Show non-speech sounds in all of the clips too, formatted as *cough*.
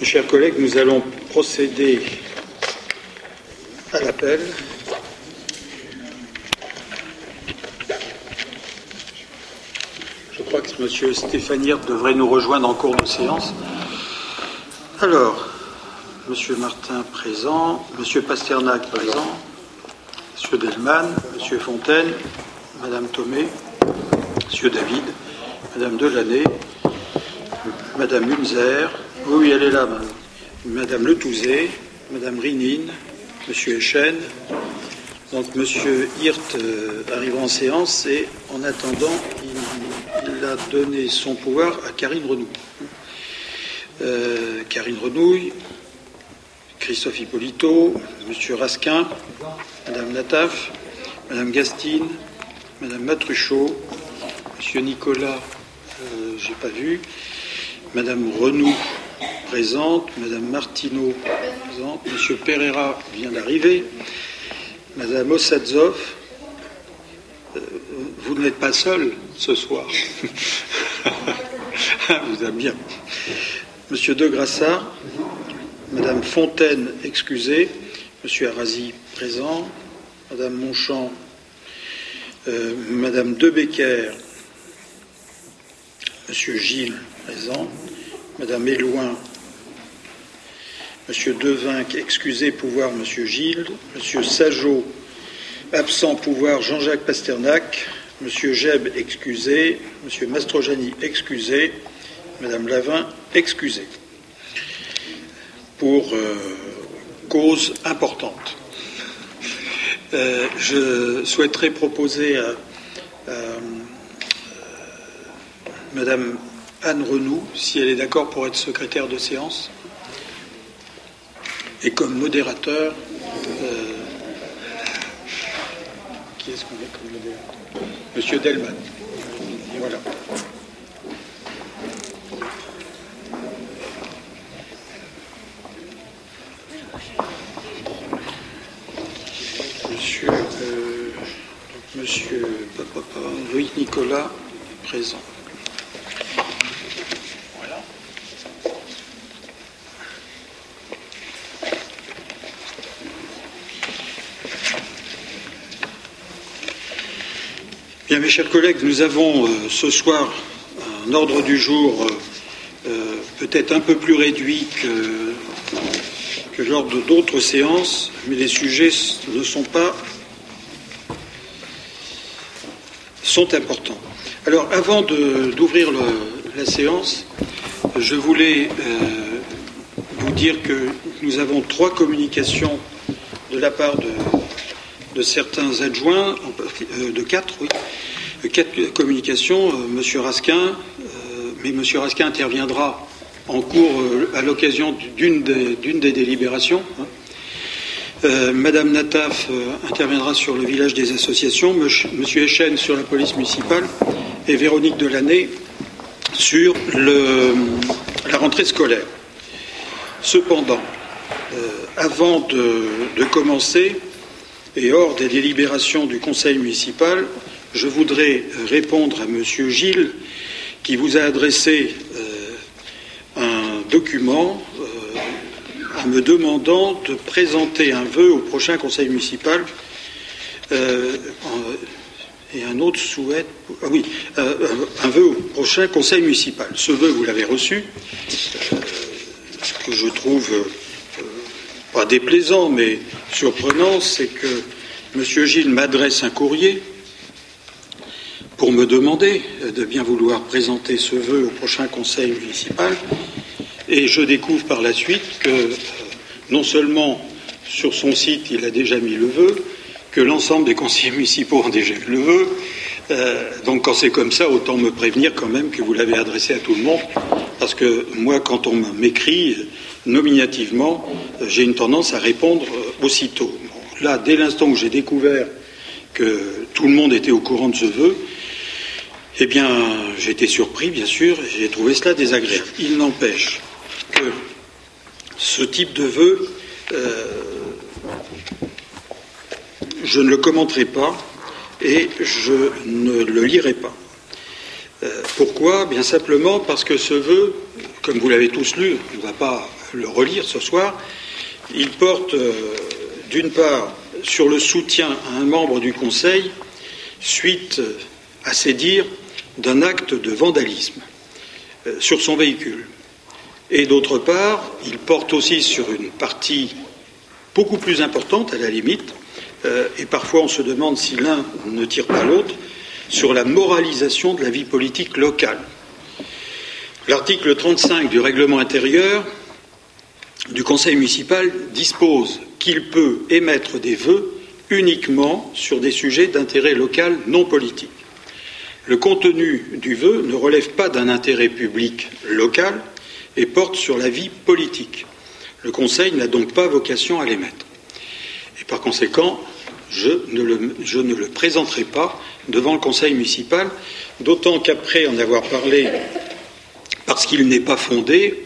Mes chers collègues, nous allons procéder à l'appel. Je crois que M. Stéphanier devrait nous rejoindre en cours de séance. Alors, M. Martin présent, M. Pasternak présent, M. Delman, M. Fontaine, Mme Thomé, M. David, Mme Delaney, Mme Munzer, oui, elle est là, Madame Letouzé, Madame Rinine, Monsieur Echen. Donc Monsieur Hirt euh, arrive en séance et en attendant, il, a donné son pouvoir à Karine Renouille. Euh, Karine Renouille, Christophe Hippolito, Monsieur Rasquin, Madame Nataf, Madame Gastine, Madame Matruchot, Monsieur Nicolas, euh, j'ai pas vu, Madame Renou présente, Madame Martineau présente, Monsieur Pereira vient d'arriver, Madame Ossadzov, euh, vous n'êtes pas seul ce soir. *laughs* vous êtes bien. Monsieur De Grassard, Madame Fontaine, excusez, Monsieur Arasi présent, Madame Monchamp, euh, Madame De Becker, Monsieur Gilles présent, Madame Éloin Monsieur Devinck, excusé, pouvoir Monsieur Gilles. Monsieur Sajot, absent, pouvoir Jean-Jacques Pasternak. Monsieur Jeb, excusé. Monsieur Mastrojani, excusé. Madame Lavin, excusé. Pour euh, cause importante. Euh, je souhaiterais proposer à, Madame Anne Renou, si elle est d'accord pour être secrétaire de séance. Et comme modérateur, euh, qui est-ce qu'on est comme modérateur? Monsieur Delman. Voilà. Monsieur, euh, monsieur papa, Louis Nicolas présent. Mes chers collègues, nous avons euh, ce soir un ordre du jour euh, euh, peut-être un peu plus réduit que, que lors d'autres séances, mais les sujets ne sont pas sont importants. Alors, avant d'ouvrir la séance, je voulais vous dire que nous avons trois communications de la part de, de certains adjoints, de quatre, oui, quatre communications, euh, Monsieur Rasquin, euh, mais Monsieur Rasquin interviendra en cours euh, à l'occasion d'une des, délibérations. Hein. Madame Nataf interviendra sur le village des associations, Monsieur Echen sur la police municipale et Véronique Delaney sur la rentrée scolaire. Cependant, avant de, commencer, et hors des délibérations du Conseil municipal, je voudrais répondre à M. Gilles qui vous a adressé euh, un document euh, en me demandant de présenter un vœu au prochain conseil municipal euh, et un autre souhait, ah oui, un vœu au prochain conseil municipal. Ce vœu, vous l'avez reçu, que je trouve pas déplaisant, mais surprenant, c'est que M. Gilles m'adresse un courrier pour me demander de bien vouloir présenter ce vœu au prochain conseil municipal. Et je découvre par la suite que euh, non seulement sur son site il a déjà mis le vœu, que l'ensemble des conseillers municipaux ont déjà eu le vœu. Euh, donc quand c'est comme ça, autant me prévenir quand même que vous l'avez adressé à tout le monde, parce que moi, quand on m'écrit nominativement, euh, j'ai une tendance à répondre aussitôt. là, dès l'instant où j'ai découvert que tout le monde était au courant de ce vœu, eh bien, j'ai été surpris, bien sûr, et j'ai trouvé cela désagréable. Il n'empêche que ce type de vœu, euh, je ne le commenterai pas et je ne le lirai pas. Euh, pourquoi? Bien simplement parce que ce vœu, comme vous l'avez tous lu, ne va pas le relire ce soir. Il porte, d'une part, sur le soutien à un membre du Conseil suite à ses dires d'un acte de vandalisme sur son véhicule. Et d'autre part, il porte aussi sur une partie beaucoup plus importante, à la limite, euh, et parfois on se demande si l'un ne tire pas l'autre, sur la moralisation de la vie politique locale. L'article 35 du règlement intérieur du Conseil municipal dispose qu'il peut émettre des vœux uniquement sur des sujets d'intérêt local non politique. Le contenu du vœu ne relève pas d'un intérêt public local, et porte sur la vie politique. Le Conseil n'a donc pas vocation à l'émettre. Et par conséquent, je ne, le, présenterai pas devant le Conseil municipal, d'autant qu'après en avoir parlé, parce qu'il n'est pas fondé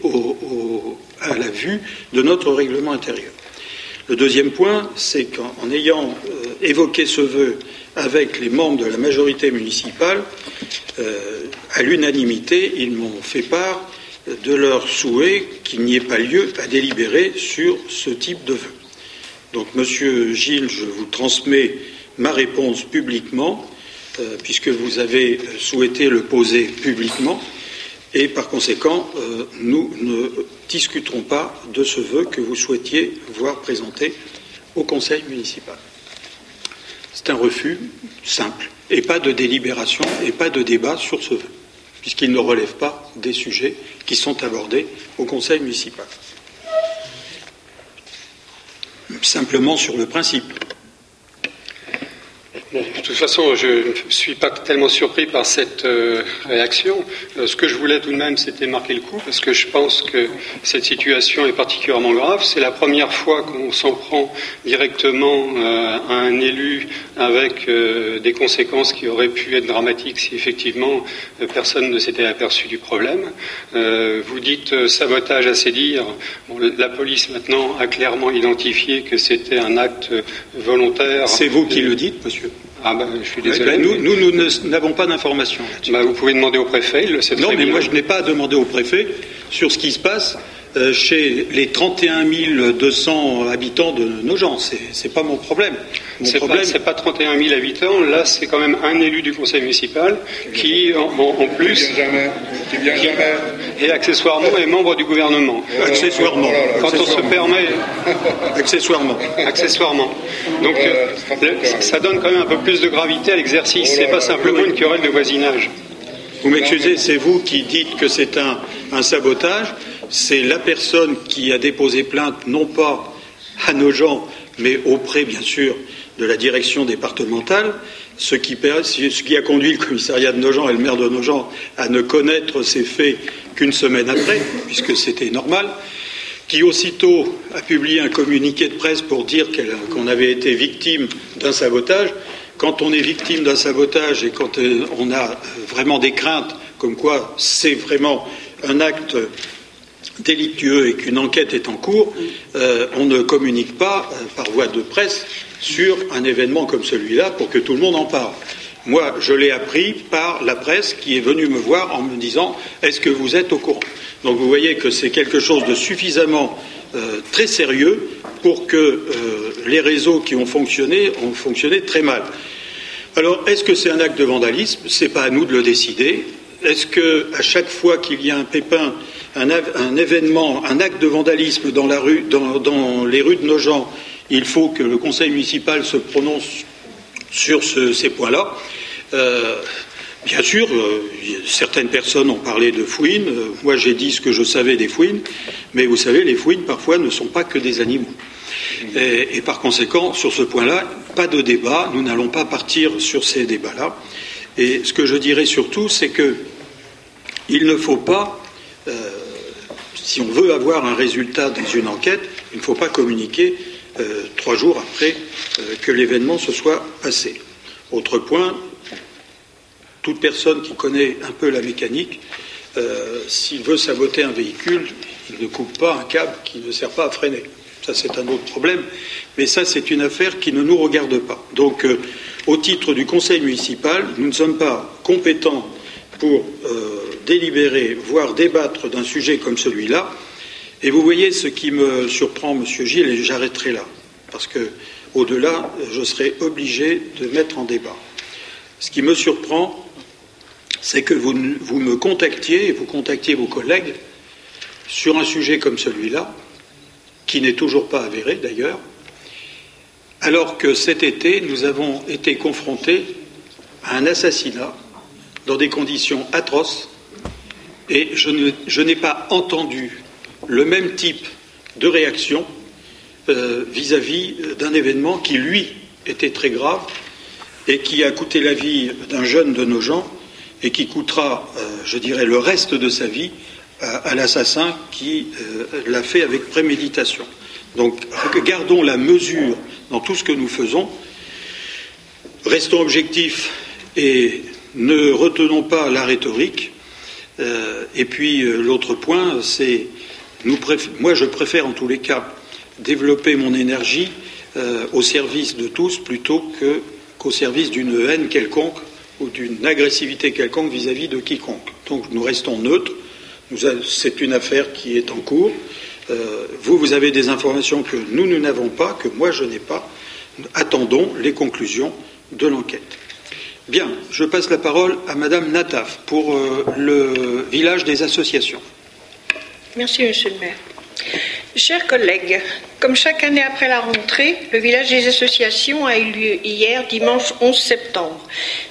à la vue de notre règlement intérieur. Le deuxième point, c'est qu'en ayant euh, évoqué ce vœu avec les membres de la majorité municipale, euh, à l'unanimité, ils m'ont fait part de leur souhait qu'il n'y ait pas lieu à délibérer sur ce type de vœu. Donc, Monsieur Gilles, je vous transmets ma réponse publiquement, euh, puisque vous avez souhaité le poser publiquement, et par conséquent, euh, nous ne discuterons pas de ce vœu que vous souhaitiez voir présenté au Conseil municipal. C'est un refus simple, et pas de délibération, et pas de débat sur ce vœu puisqu'il ne relève pas des sujets qui sont abordés au Conseil municipal. Simplement sur le principe de toute façon, je ne suis pas tellement surpris par cette euh, réaction. Euh, ce que je voulais tout de même, c'était marquer le coup, parce que je pense que cette situation est particulièrement grave. C'est la première fois qu'on s'en prend directement euh, à un élu avec des conséquences qui auraient pu être dramatiques si effectivement personne ne s'était aperçu du problème. vous dites sabotage à ses dires. la police maintenant a clairement identifié que c'était un acte volontaire. C'est vous qui le dites, monsieur? Ah ben, je suis désolé. nous, nous, n'avons pas d'informations vous pouvez demander au préfet, il le sait Non, mais moi je n'ai pas à demander au préfet sur ce qui se passe chez les 31 200 habitants de nos gens. Ce n'est pas mon problème. Mon problème, c'est pas, pas 31 000 habitants. Là, c'est quand même un élu du conseil municipal qui, en, plus, et accessoirement est membre du gouvernement. Accessoirement. Quand on se permet. *laughs* Accessoirement. Accessoirement. Donc, euh, ça donne quand même un peu plus de gravité à l'exercice. C'est pas simplement une querelle de voisinage. Vous m'excusez, c'est vous qui dites que c'est un, un sabotage c'est la personne qui a déposé plainte, non pas à nos gens, mais auprès, bien sûr, de la direction départementale, ce qui, a conduit le commissariat de Nogent et le maire de Nogent à ne connaître ces faits qu'une semaine après, puisque c'était normal, qui aussitôt a publié un communiqué de presse pour dire qu'on avait été victime d'un sabotage. Quand on est victime d'un sabotage et quand euh, on a vraiment des craintes comme quoi c'est vraiment un acte délictueux et qu'une enquête est en cours, euh, on ne communique pas euh, par voie de presse sur un événement comme celui-là pour que tout le monde en parle. Moi, je l'ai appris par la presse qui est venue me voir en me disant Est-ce que vous êtes au courant? Donc vous voyez que c'est quelque chose de suffisamment euh, très sérieux pour que les réseaux qui ont fonctionné ont fonctionné très mal. Alors, est-ce que c'est un acte de vandalisme? Ce n'est pas à nous de le décider. Est-ce que à chaque fois qu'il y a un pépin un, événement, un acte de vandalisme dans, les rues de nos gens, il faut que le conseil municipal se prononce sur ces points-là. Euh, bien sûr, euh, certaines personnes ont parlé de fouines. Euh, moi, j'ai dit ce que je savais des fouines. Mais vous savez, les fouines, parfois, ne sont pas que des animaux. Et, par conséquent, sur ce point-là, pas de débat. Nous n'allons pas partir sur ces débats-là. Et ce que je dirais surtout, c'est que il ne faut pas si on veut avoir un résultat dans une enquête, il ne faut pas communiquer euh, trois jours après euh, que l'événement se soit passé. Autre point, toute personne qui connaît un peu la mécanique, euh, s'il veut saboter un véhicule, il ne coupe pas un câble qui ne sert pas à freiner. Ça, c'est un autre problème. Mais ça, c'est une affaire qui ne nous regarde pas. Donc, au titre du conseil municipal, nous ne sommes pas compétents pour délibérer, voire débattre d'un sujet comme celui-là. Et vous voyez ce qui me surprend, Monsieur Gilles, et j'arrêterai là, parce que au-delà, je serai obligé de mettre en débat. Ce qui me surprend, c'est que vous, vous, me contactiez et vous contactiez vos collègues sur un sujet comme celui-là, qui n'est toujours pas avéré d'ailleurs, alors que cet été, nous avons été confrontés à un assassinat dans des conditions atroces, et je n'ai pas entendu le même type de réaction vis à vis d'un événement qui, lui, était très grave et qui a coûté la vie d'un jeune de nos gens et qui coûtera, euh, je dirais, le reste de sa vie à, l'assassin qui euh, l'a fait avec préméditation. Donc, gardons la mesure dans tout ce que nous faisons, restons objectifs et ne retenons pas la rhétorique. Euh, et puis, l'autre point, c'est moi, je préfère en tous les cas développer mon énergie euh, au service de tous plutôt qu'au service d'une haine quelconque ou d'une agressivité quelconque vis-à-vis de quiconque. Donc nous restons neutres. C'est une affaire qui est en cours. Euh, vous, vous avez des informations que nous, nous n'avons pas, que moi, je n'ai pas. Attendons les conclusions de l'enquête. Bien, je passe la parole à Madame Nataf pour euh, le village des associations. Merci, Monsieur le maire. Chers collègues, comme chaque année après la rentrée, le village des associations a eu lieu hier, dimanche 11 septembre.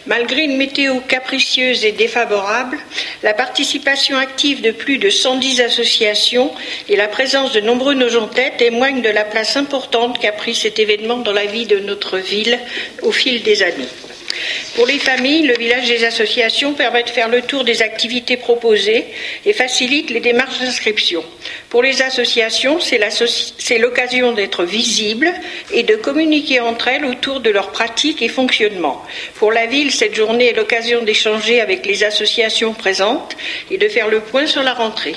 Malgré une météo capricieuse et défavorable, la participation active de plus de 110 associations et la présence de nombreux Nogentais témoignent de la place importante qu'a pris cet événement dans la vie de notre ville au fil des années. Pour les familles, le village des associations permet de faire le tour des activités proposées et facilite les démarches d'inscription. Pour les associations, c'est l'occasion d'être visible et de communiquer entre elles autour de leurs pratiques et fonctionnement. Pour la ville, cette journée est l'occasion d'échanger avec les associations présentes et de faire le point sur la rentrée.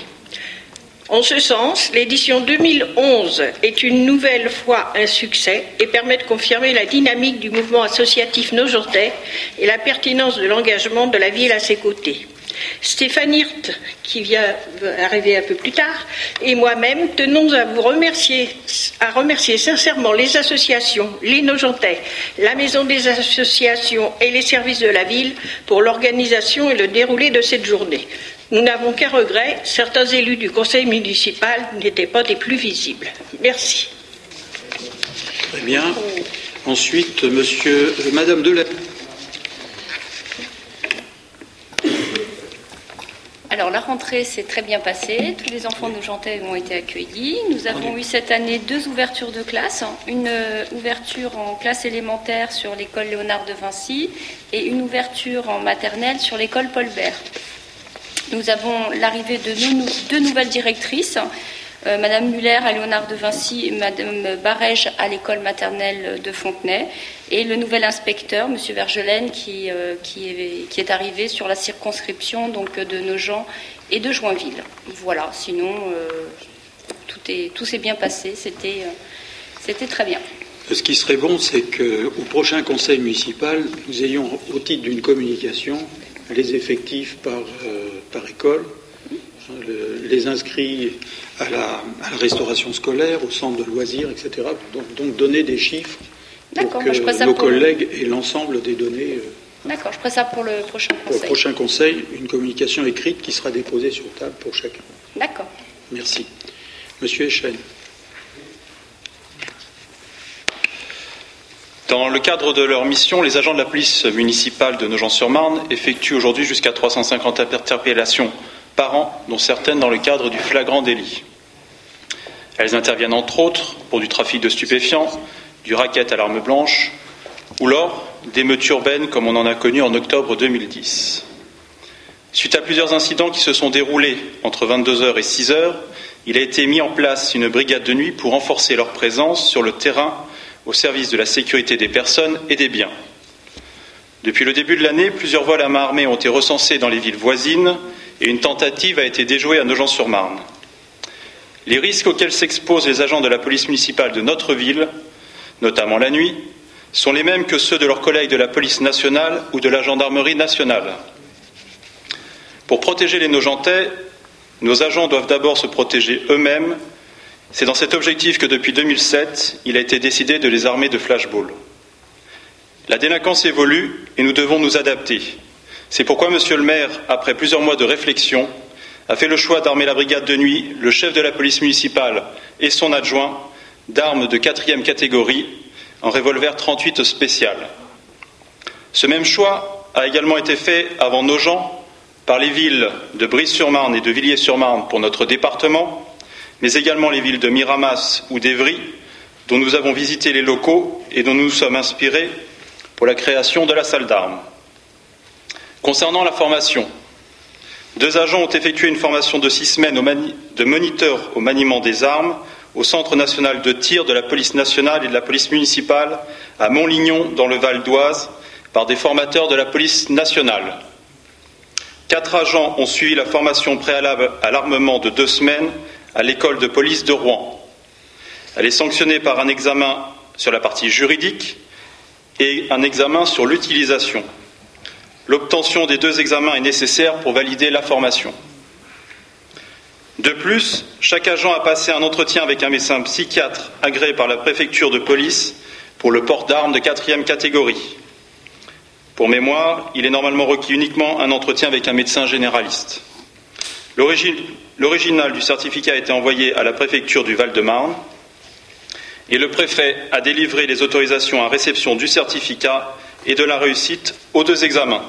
En ce sens, l'édition 2011 est une nouvelle fois un succès et permet de confirmer la dynamique du mouvement associatif nojentais et la pertinence de l'engagement de la ville à ses côtés. Stéphane Hirt, qui vient arriver un peu plus tard, et moi-même tenons à vous remercier, à remercier sincèrement les associations, les Nogentais, la Maison des associations et les services de la ville pour l'organisation et le déroulé de cette journée. Nous n'avons qu'un regret, certains élus du conseil municipal n'étaient pas des plus visibles. Merci. Très bien. Ensuite, monsieur, euh, madame Delay. Alors la rentrée s'est très bien passée, tous les enfants de Jantais ont été accueillis. Nous avons eu cette année deux ouvertures de classe, une euh, ouverture en classe élémentaire sur l'école Léonard de Vinci et une ouverture en maternelle sur l'école Paul Bert. Nous avons l'arrivée de deux nouvelles directrices, euh, Madame Muller à Léonard de Vinci et Madame Barège à l'école maternelle de Fontenay, et le nouvel inspecteur, Monsieur Vergelaine, qui, euh, qui, est, arrivé sur la circonscription donc, de Nogent et de Joinville. Voilà, sinon euh, tout, est, tout s'est bien passé, c'était, c'était très bien. Ce qui serait bon, c'est qu'au prochain conseil municipal, nous ayons, au titre d'une communication, les effectifs par, par école, les inscrits à la, restauration scolaire, au centre de loisirs, etc. Donc, donner des chiffres pour que nos collègues aient l'ensemble des données. Euh, D'accord, je ferai ça pour le prochain conseil. Pour le prochain conseil, une communication écrite qui sera déposée sur table pour chacun. D'accord. Merci. Monsieur Echen. Dans le cadre de leur mission, les agents de la police municipale de Nogent-sur-Marne effectuent aujourd'hui jusqu'à 350 interpellations par an, dont certaines dans le cadre du flagrant délit. Elles interviennent entre autres pour du trafic de stupéfiants, du racket à l'arme blanche, ou lors d'émeutes urbaines comme on en a connu en octobre 2010. Suite à plusieurs incidents qui se sont déroulés entre 22h et 6h, il a été mis en place une brigade de nuit pour renforcer leur présence sur le terrain au service de la sécurité des personnes et des biens. Depuis le début de l'année, plusieurs vols à main armée ont été recensés dans les villes voisines et une tentative a été déjouée à Nogent-sur-Marne. Les risques auxquels s'exposent les agents de la police municipale de notre ville, notamment la nuit, sont les mêmes que ceux de leurs collègues de la police nationale ou de la gendarmerie nationale. Pour protéger les Nogentais, nos agents doivent d'abord se protéger eux-mêmes. C'est dans cet objectif que depuis 2007, il a été décidé de les armer de flashballs. La délinquance évolue et nous devons nous adapter. C'est pourquoi Monsieur le maire, après plusieurs mois de réflexion, a fait le choix d'armer la brigade de nuit, le chef de la police municipale et son adjoint d'armes de quatrième catégorie en revolver 38 spécial. Ce même choix a également été fait avant nos gens par les villes de Brive-sur-Marne et de Villiers-sur-Marne pour notre département, mais également les villes de Miramas ou d'Evry, dont nous avons visité les locaux et dont nous nous sommes inspirés pour la création de la salle d'armes. Concernant la formation, deux agents ont effectué une formation de six semaines de moniteur au maniement des armes au Centre national de tir de la police nationale et de la police municipale à Montlignon, dans le Val d'Oise, par des formateurs de la police nationale. Quatre agents ont suivi la formation préalable à l'armement de deux semaines à l'école de police de Rouen. Elle est sanctionnée par un examen sur la partie juridique et un examen sur l'utilisation. L'obtention des deux examens est nécessaire pour valider la formation. De plus, chaque agent a passé un entretien avec un médecin psychiatre agréé par la préfecture de police pour le port d'armes de quatrième catégorie. Pour mémoire, il est normalement requis uniquement un entretien avec un médecin généraliste. L'original du certificat a été envoyé à la préfecture du Val-de-Marne et le préfet a délivré les autorisations à réception du certificat et de la réussite aux deux examens.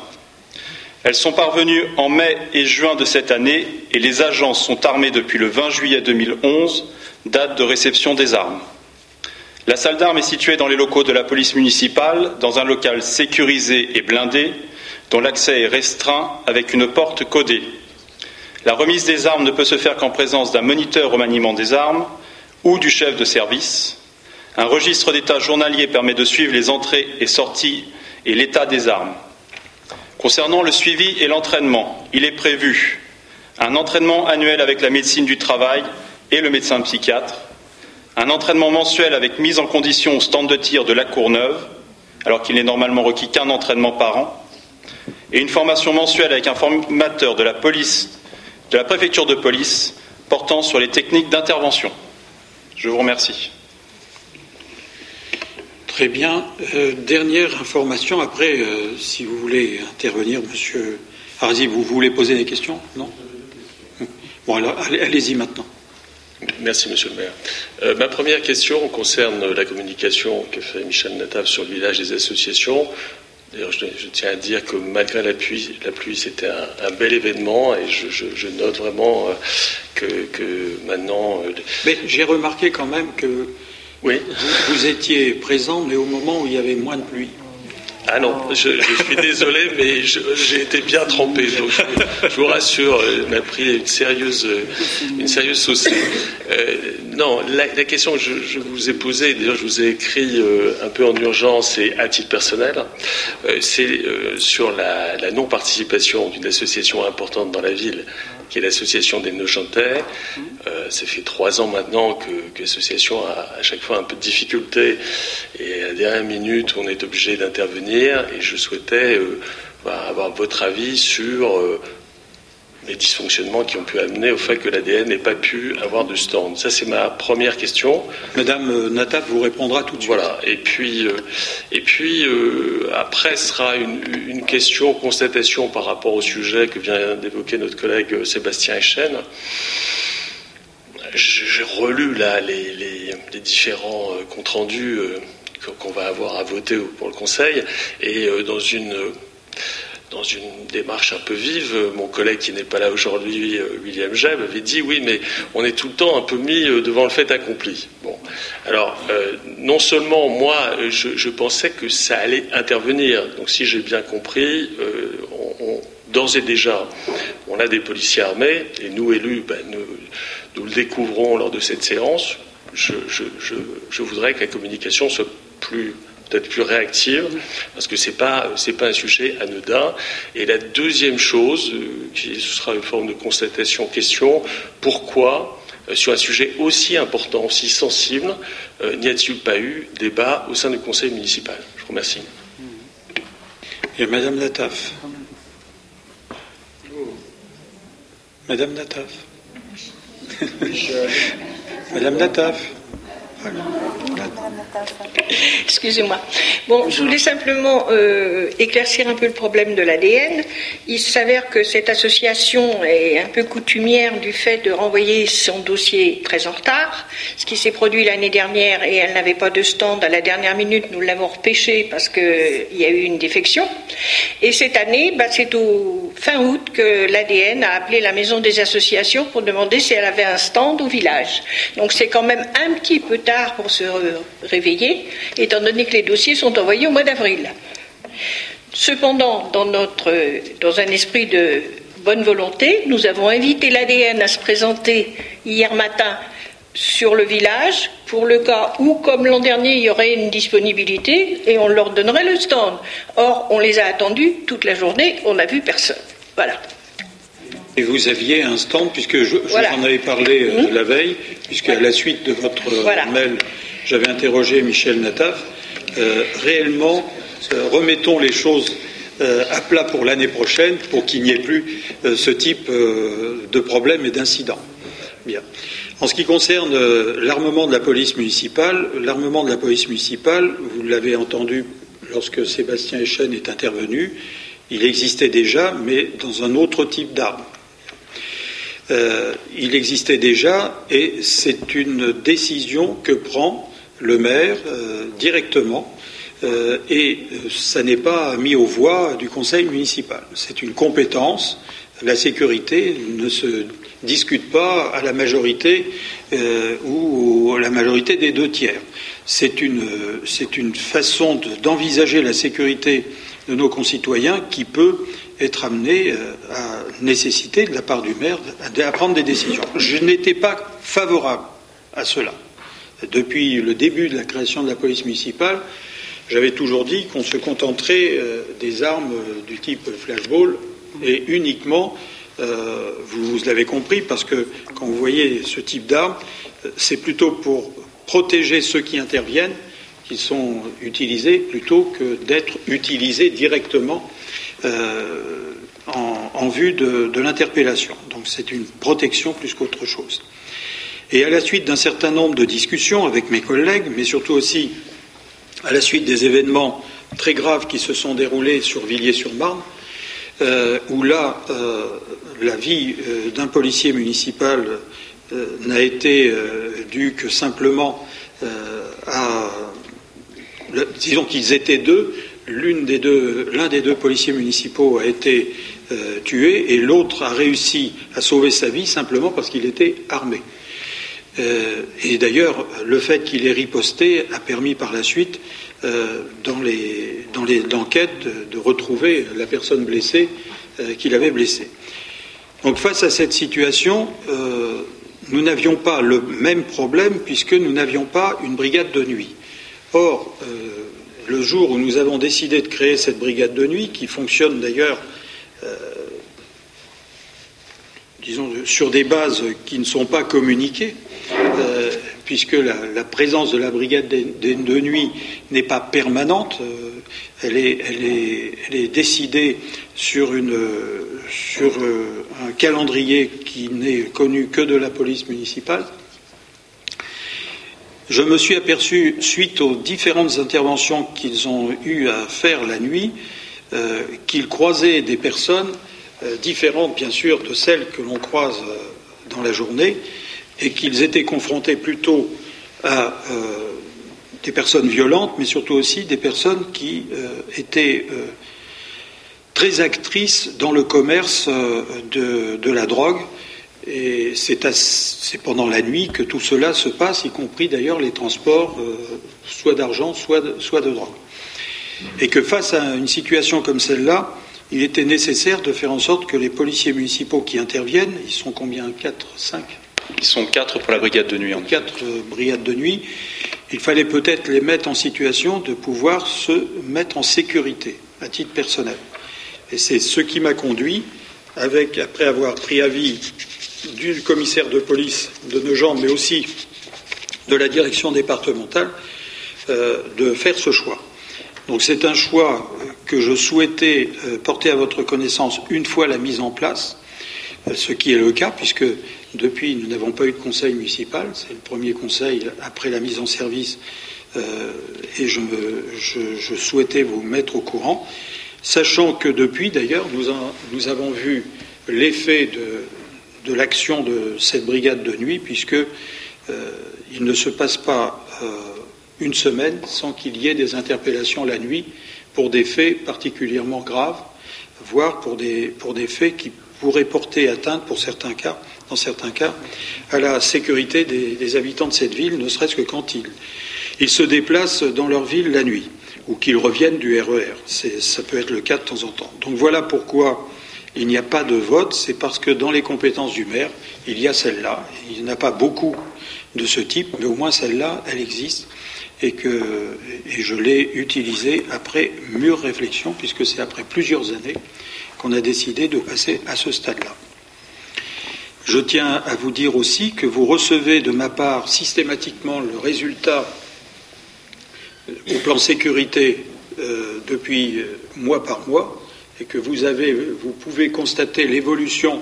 Elles sont parvenues en mai et juin de cette année et les agents sont armés depuis le 20 juillet 2011, date de réception des armes. La salle d'armes est située dans les locaux de la police municipale, dans un local sécurisé et blindé, dont l'accès est restreint avec une porte codée. La remise des armes ne peut se faire qu'en présence d'un moniteur au maniement des armes ou du chef de service. Un registre d'état journalier permet de suivre les entrées et sorties et l'état des armes. Concernant le suivi et l'entraînement, il est prévu un entraînement annuel avec la médecine du travail et le médecin psychiatre, un entraînement mensuel avec mise en condition au stand de tir de la Courneuve, alors qu'il n'est normalement requis qu'un entraînement par an, et une formation mensuelle avec un formateur de la police, de la préfecture de police, portant sur les techniques d'intervention. Je vous remercie. Très bien. Euh, dernière information. Après, euh, si vous voulez intervenir, Monsieur Harzi, vous voulez poser des questions? Non? Bon, alors allez-y maintenant. Merci, Monsieur le maire. Euh, ma première question concerne la communication que fait Michel Natav sur le village des associations. D'ailleurs, je, tiens à dire que malgré la pluie, la pluie c'était un, bel événement et je, note vraiment euh, que, maintenant. Euh, mais j'ai remarqué quand même que oui. vous étiez présent, mais au moment où il y avait moins de pluie. Ah non, je, suis désolé, mais j'ai été bien trempé. Donc je, vous rassure, il m'a pris une sérieuse, une sérieuse saucée. Euh, non, la, question que je, vous ai posée, d'ailleurs je vous ai écrit euh, un peu en urgence et à titre personnel, euh, c'est sur la, la non-participation d'une association importante dans la ville qui est l'association des Nochantais. Euh, ça fait trois ans maintenant que, l'association a à chaque fois un peu de difficulté. Et à la dernière minute on est obligé d'intervenir. Et je souhaitais euh, avoir votre avis sur euh, les dysfonctionnements qui ont pu amener au fait que l'ADN n'ait pas pu avoir de stand. Ça, c'est ma première question. Madame euh, Nataf vous répondra tout de suite. Voilà. Et puis, euh, et puis euh, après sera une, une, question, constatation par rapport au sujet que vient d'évoquer notre collègue Sébastien Echen. J'ai relu là les, les, les différents comptes rendus qu'on va avoir à voter pour le Conseil et dans une dans une démarche un peu vive, mon collègue qui n'est pas là aujourd'hui, euh, William Jeb, avait dit oui, mais on est tout le temps un peu mis euh, devant le fait accompli. Bon, alors euh, non seulement moi, je, pensais que ça allait intervenir. Donc si j'ai bien compris, on, d'ores et déjà, on a des policiers armés et nous élus, ben, nous, le découvrons lors de cette séance. Je voudrais que la communication soit plus peut-être plus réactive, parce que ce n'est pas, pas un sujet anodin. Et la deuxième chose, euh, qui ce sera une forme de constatation, question, pourquoi, euh, sur un sujet aussi important, aussi sensible, euh, n'y a-t-il pas eu débat au sein du conseil municipal? Je vous remercie. Et Madame Nataf. Madame Nataf. Madame Nataf. Excusez-moi. Bon, je voulais simplement euh, éclaircir un peu le problème de l'ADN. Il s'avère que cette association est un peu coutumière du fait de renvoyer son dossier très en retard, ce qui s'est produit l'année dernière et elle n'avait pas de stand à la dernière minute. Nous l'avons repêché parce qu'il y a eu une défection. Et cette année, bah, c'est au fin août que l'ADN a appelé la maison des associations pour demander si elle avait un stand au village. Donc c'est quand même un petit peu tard pour se réveiller, étant donné que les dossiers sont envoyés au mois d'avril. Cependant, dans, notre, dans un esprit de bonne volonté, nous avons invité l'ADN à se présenter hier matin sur le village pour le cas où, comme l'an dernier, il y aurait une disponibilité et on leur donnerait le stand. Or, on les a attendus toute la journée, on n'a vu personne. Voilà. Et vous aviez un stand, puisque je, vous en avais parlé euh, mmh. la veille, puisque à la suite de votre mail, j'avais interrogé Michel Nataf. Euh, réellement, euh, remettons les choses à plat pour l'année prochaine pour qu'il n'y ait plus ce type de problème et d'incident. Bien. En ce qui concerne l'armement de la police municipale, l'armement de la police municipale, vous l'avez entendu lorsque Sébastien Echen est intervenu, il existait déjà, mais dans un autre type d'arme. Euh, il existait déjà et c'est une décision que prend le maire euh, directement euh, et ça n'est pas mis aux voix du conseil municipal. C'est une compétence. La sécurité ne se discute pas à la majorité ou à la majorité des deux tiers. C'est une, une, façon d'envisager la sécurité de nos concitoyens qui peut être amené euh, à nécessiter de la part du maire à prendre des décisions. Je n'étais pas favorable à cela. Depuis le début de la création de la police municipale, j'avais toujours dit qu'on se contenterait euh, des armes euh, du type flashball et uniquement, vous, l'avez compris, parce que quand vous voyez ce type d'armes, c'est plutôt pour protéger ceux qui interviennent qui sont utilisés plutôt que d'être utilisés directement euh, en, vue de, l'interpellation. Donc c'est une protection plus qu'autre chose. Et à la suite d'un certain nombre de discussions avec mes collègues, mais surtout aussi à la suite des événements très graves qui se sont déroulés sur Villiers-sur-Marne, euh, où là, euh, la vie d'un policier municipal n'a été due que simplement à. Disons qu'ils étaient deux, l'un des, deux, policiers municipaux a été euh, tué et l'autre a réussi à sauver sa vie simplement parce qu'il était armé. Euh, et d'ailleurs, le fait qu'il ait riposté a permis par la suite, euh, dans les enquêtes, de, retrouver la personne blessée qu'il avait blessée. Donc face à cette situation, nous n'avions pas le même problème puisque nous n'avions pas une brigade de nuit. Or, le jour où nous avons décidé de créer cette brigade de nuit, qui fonctionne d'ailleurs, euh, disons, sur des bases qui ne sont pas communiquées, euh, puisque la, présence de la brigade de, nuit n'est pas permanente, euh, elle, est, décidée sur, sur un calendrier qui n'est connu que de la police municipale je me suis aperçu, suite aux différentes interventions qu'ils ont eu à faire la nuit, euh, qu'ils croisaient des personnes euh, différentes, bien sûr, de celles que l'on croise euh, dans la journée, et qu'ils étaient confrontés plutôt à des personnes violentes, mais surtout aussi des personnes qui étaient très actrices dans le commerce de la drogue et c'est pendant la nuit que tout cela se passe, y compris d'ailleurs les transports, euh, soit d'argent, soit de, soit de drogue. Et que face à une situation comme celle-là, il était nécessaire de faire en sorte que les policiers municipaux qui interviennent, ils sont combien? Quatre, cinq? Ils sont quatre pour la brigade de nuit. En quatre euh, brigades de nuit. Il fallait peut-être les mettre en situation de pouvoir se mettre en sécurité à titre personnel. Et c'est ce qui m'a conduit, avec, après avoir pris avis du commissaire de police de Nogent, mais aussi de la direction départementale, euh, de faire ce choix. Donc c'est un choix que je souhaitais euh, porter à votre connaissance une fois la mise en place, ce qui est le cas puisque depuis nous n'avons pas eu de conseil municipal, c'est le premier conseil après la mise en service et je, souhaitais vous mettre au courant, sachant que depuis d'ailleurs nous, avons vu l'effet de, de l'action de cette brigade de nuit puisque il ne se passe pas une semaine sans qu'il y ait des interpellations la nuit pour des faits particulièrement graves, voire pour des, pour des faits qui pourraient porter atteinte, pour certains cas, dans certains cas, à la sécurité des, habitants de cette ville, ne serait-ce que quand ils, ils, se déplacent dans leur ville la nuit ou qu'ils reviennent du RER. E ça peut être le cas de temps en temps. Donc voilà pourquoi il n'y a pas de vote, c'est parce que dans les compétences du maire, il y a celle-là. Il n'y en a pas beaucoup de ce type, mais au moins celle-là, elle existe et que je l'ai utilisé après mûre réflexion, puisque c'est après plusieurs années qu'on a décidé de passer à ce stade-là. Je tiens à vous dire aussi que vous recevez de ma part systématiquement le résultat au plan sécurité euh, depuis euh, mois par mois et que vous, avez, vous pouvez constater l'évolution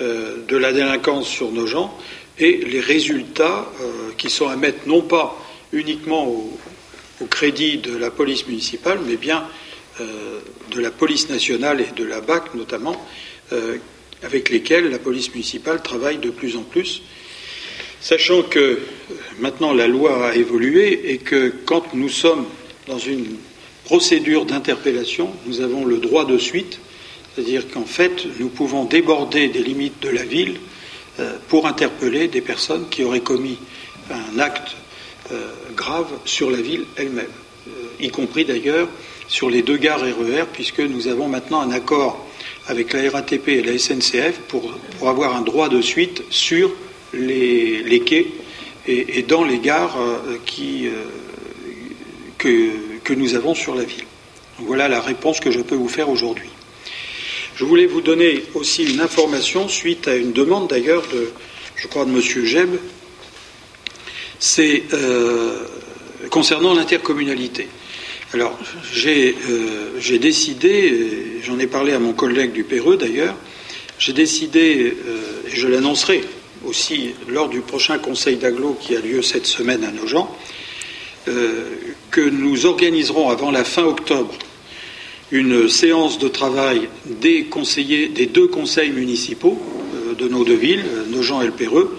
euh, de la délinquance sur nos gens et les résultats qui sont à mettre non pas uniquement au, crédit de la police municipale, mais bien euh, de la police nationale et de la BAC notamment, euh, avec lesquels la police municipale travaille de plus en plus, sachant que euh, maintenant la loi a évolué et que quand nous sommes dans une procédure d'interpellation, nous avons le droit de suite, c'est-à-dire qu'en fait, nous pouvons déborder des limites de la ville pour interpeller des personnes qui auraient commis un acte euh, grave sur la ville elle-même, euh, y compris d'ailleurs sur les deux gares RER, e puisque nous avons maintenant un accord avec la RATP et la SNCF pour, avoir un droit de suite sur les, quais et, dans les gares euh, qui, que, que, nous avons sur la ville. voilà la réponse que je peux vous faire aujourd'hui. Je voulais vous donner aussi une information suite à une demande d'ailleurs de, je crois, de M. Jeb, c'est euh, concernant l'intercommunalité. Alors, j'ai euh, décidé, j'en ai parlé à mon collègue du Péreux d'ailleurs, j'ai décidé, euh, et je l'annoncerai aussi lors du prochain conseil d'aglo qui a lieu cette semaine à Nogent, que nous organiserons avant la fin octobre une séance de travail des conseillers des deux conseils municipaux de nos deux villes, Nogent et le Péreux,